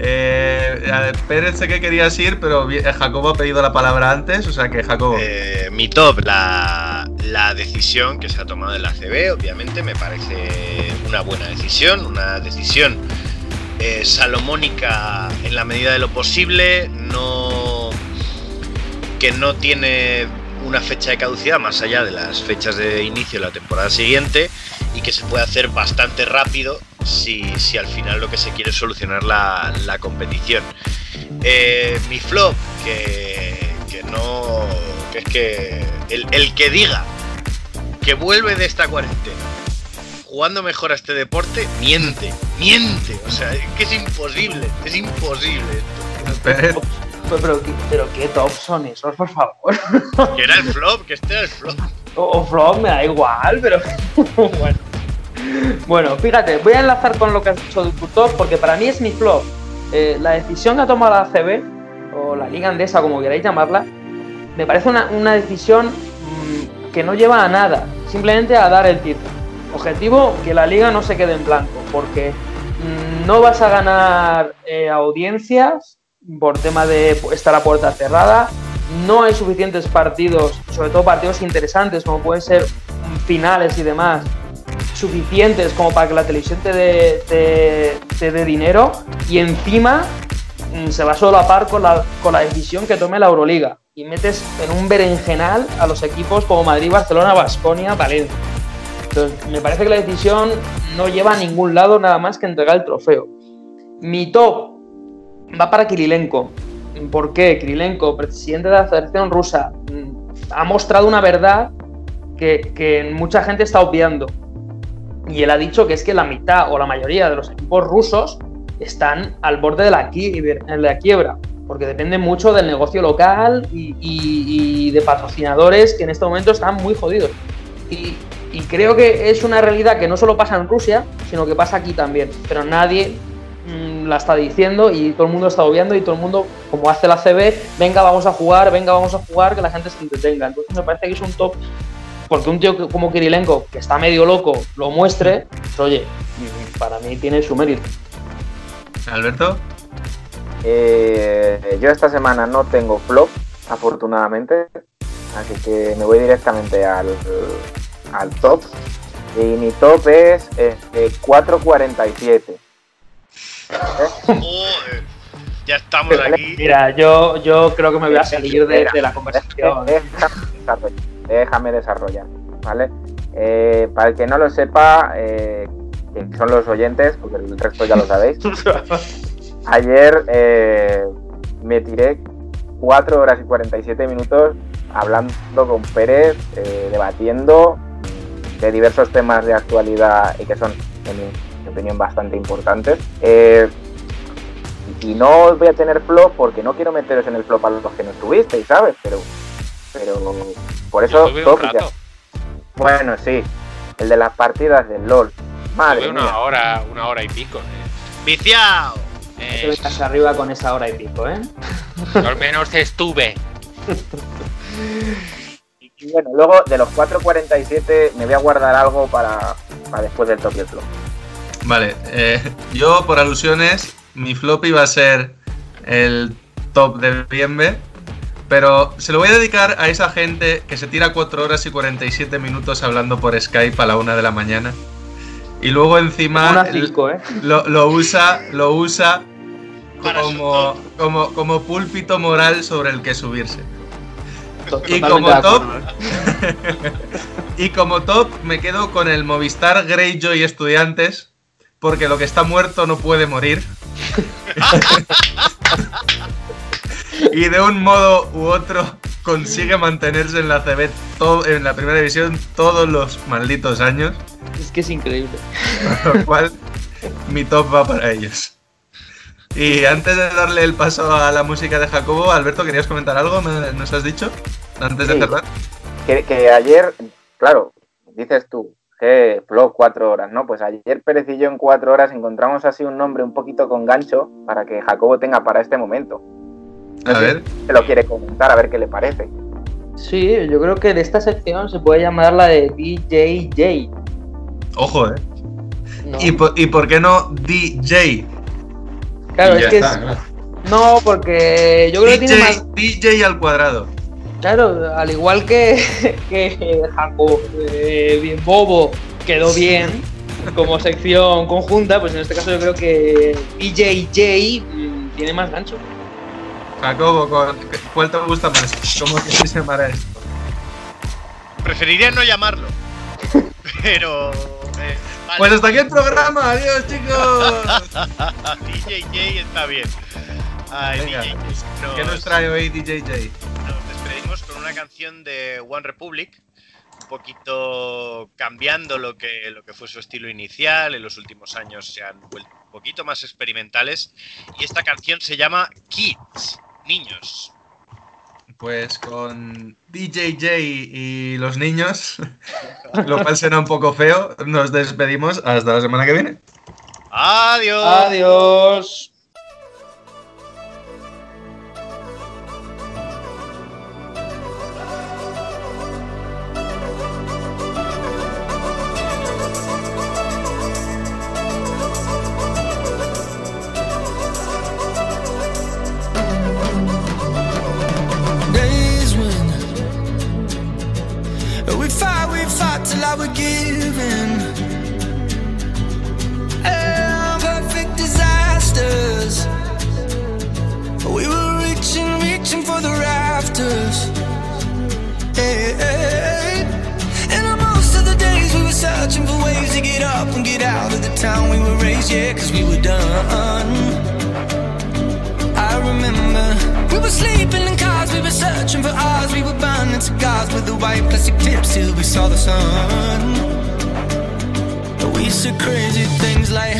Eh, Pérez sé que querías ir, pero eh, Jacobo ha pedido la palabra antes, o sea que Jacobo. Eh, mi top, la, la decisión que se ha tomado en la CB, obviamente me parece una buena decisión, una decisión eh, salomónica en la medida de lo posible, no que no tiene una fecha de caducidad más allá de las fechas de inicio de la temporada siguiente y que se puede hacer bastante rápido si, si al final lo que se quiere es solucionar la, la competición. Eh, mi flop, que, que no. que es que. El, el que diga que vuelve de esta cuarentena jugando mejor a este deporte, miente, miente. O sea, es que es imposible, es imposible esto. Pero, pero, ¿qué- pero qué top son esos, por favor. Que era el flop, que este era el flop. O, o flop me da igual, pero [LAUGHS] bueno. Bueno, fíjate, voy a enlazar con lo que has dicho top porque para mí es mi flop. Eh, la decisión que ha tomado la CB, o la Liga Andesa, como queráis llamarla, me parece una, una decisión mm, que no lleva a nada, simplemente a dar el título. Objetivo, que la liga no se quede en blanco, porque mm, no vas a ganar eh, audiencias por tema de estar a puerta cerrada, no hay suficientes partidos, sobre todo partidos interesantes, como pueden ser finales y demás, suficientes como para que la televisión te dé, te- te dinero y encima mm, se va solo a par con la, con la decisión que tome la Euroliga y metes en un berenjenal a los equipos como Madrid, Barcelona, Basconia, Valencia. Entonces, me parece que la decisión no lleva a ningún lado nada más que entregar el trofeo. Mi top va para Kirilenko. ¿Por qué? Kirilenko, presidente de la Federación Rusa, mm, ha mostrado una verdad que, que mucha gente está obviando. Y él ha dicho que es que la mitad o la mayoría de los equipos rusos están al borde de la, quiebra, porque dependen mucho del negocio local y, de patrocinadores que en este momento están muy jodidos. Y, y creo que es una realidad que no solo pasa en Rusia, sino que pasa aquí también. Pero nadie mm, la está diciendo y todo el mundo está obviando y todo el mundo, como hace la CB, venga, vamos a jugar, venga, vamos a jugar, que la gente se entretenga. Entonces me parece que es un top, porque un tío que- como Kirilenko, que está medio loco, lo muestre, pues, oye, para mí tiene su mérito. Alberto. Eh, yo esta semana no tengo flop, afortunadamente, así que me voy directamente al, al top. Y mi top es eh, eh, 447. Joder, ya estamos aquí. Mira, yo, yo creo que me voy a salir de, de la conversación. Déjame desarrollar, ¿vale? Eh, para el que no lo sepa, eh, que son los oyentes, porque el resto ya lo sabéis, [LAUGHS] ayer eh, me tiré 4 horas y 47 minutos hablando con Pérez, debatiendo de diversos temas de actualidad y que son, en mi opinión, bastante importantes. Y no os voy a tener flop porque no quiero meteros en el flop a los que no estuvisteis, ¿sabes? Pero, pero por eso rato, Bueno, sí, el de las partidas del LOL. Madre mía. una hora, una hora y pico. eh. ¡Viciao! Eh, vengas arriba con esa hora y pico, ¿eh? al menos estuve. [LAUGHS] Y bueno, luego de los 4.47 me voy a guardar algo para, para después del Tokyo Flop. Vale, eh, yo por alusiones, mi flop iba a ser el top de Bienve, pero se lo voy a dedicar a esa gente que se tira 4 horas y 47 minutos hablando por Skype a la 1 de la mañana. Y luego encima Una cinco, ¿eh? lo, lo usa, lo usa como, como, como púlpito moral sobre el que subirse. Y Totalmente como top, ¿eh? [LAUGHS] y como top me quedo con el Movistar Greyjoy Estudiantes, porque lo que está muerto no puede morir. [LAUGHS] y de un modo u otro consigue mantenerse en la CB, to- en la primera división todos los malditos años, Es que es increíble. con [LAUGHS] lo cual mi top va para ellos. Y antes de darle el paso a la música de Jacobo, Alberto, ¿querías comentar algo? ¿Me- ¿Nos has dicho? Antes de cerrar. Que, que ayer, claro, dices tú, que flop cuatro horas, ¿no? Pues ayer Pérez y yo en cuatro horas encontramos así un nombre un poquito con gancho para que Jacobo tenga para este momento. No A ver. Se lo quiere comentar, a ver qué le parece. Sí, yo creo que de esta sección se puede llamar la de DJJ. Ojo, ¿eh? ¿no? ¿Y por, ¿Y por qué no DJ? Claro, Y ya es que está, es-. No, porque yo creo que tiene más. DJ, al cuadrado. Claro, al igual que, [LAUGHS] que Jaco, eh, bien bobo, quedó bien como sección conjunta, pues en este caso yo creo que DJJ mm, tiene más gancho. Jacobo, ¿cuál- ¿cuál te gusta más? ¿Cómo quieres llamar a esto? Preferiría no llamarlo. [LAUGHS] Pero. eh, vale. Pues hasta aquí el programa, adiós chicos. [LAUGHS] DJJ está bien. Ay, Venga, DJJ. Nos, ¿Qué nos trae hoy DJJ? nos despedimos con una canción de One Republic. Un poquito cambiando lo que, lo que fue su estilo inicial. En los últimos años se han vuelto un poquito más experimentales. Y esta canción se llama Kids, niños. Pues con DJJ y los niños, lo cual será un poco feo, nos despedimos hasta la semana que viene. Adiós. Adiós. I was giving. And perfect disasters. We were reaching, reaching for the rafters. Hey, hey. And on most of the days we were searching for ways to get up and get out of the town we were raised, yeah, cause we were done. Remember we were sleeping in cars, we were searching for ours, we were burning cigars with the white plastic tips till we saw the sun. We said crazy things like,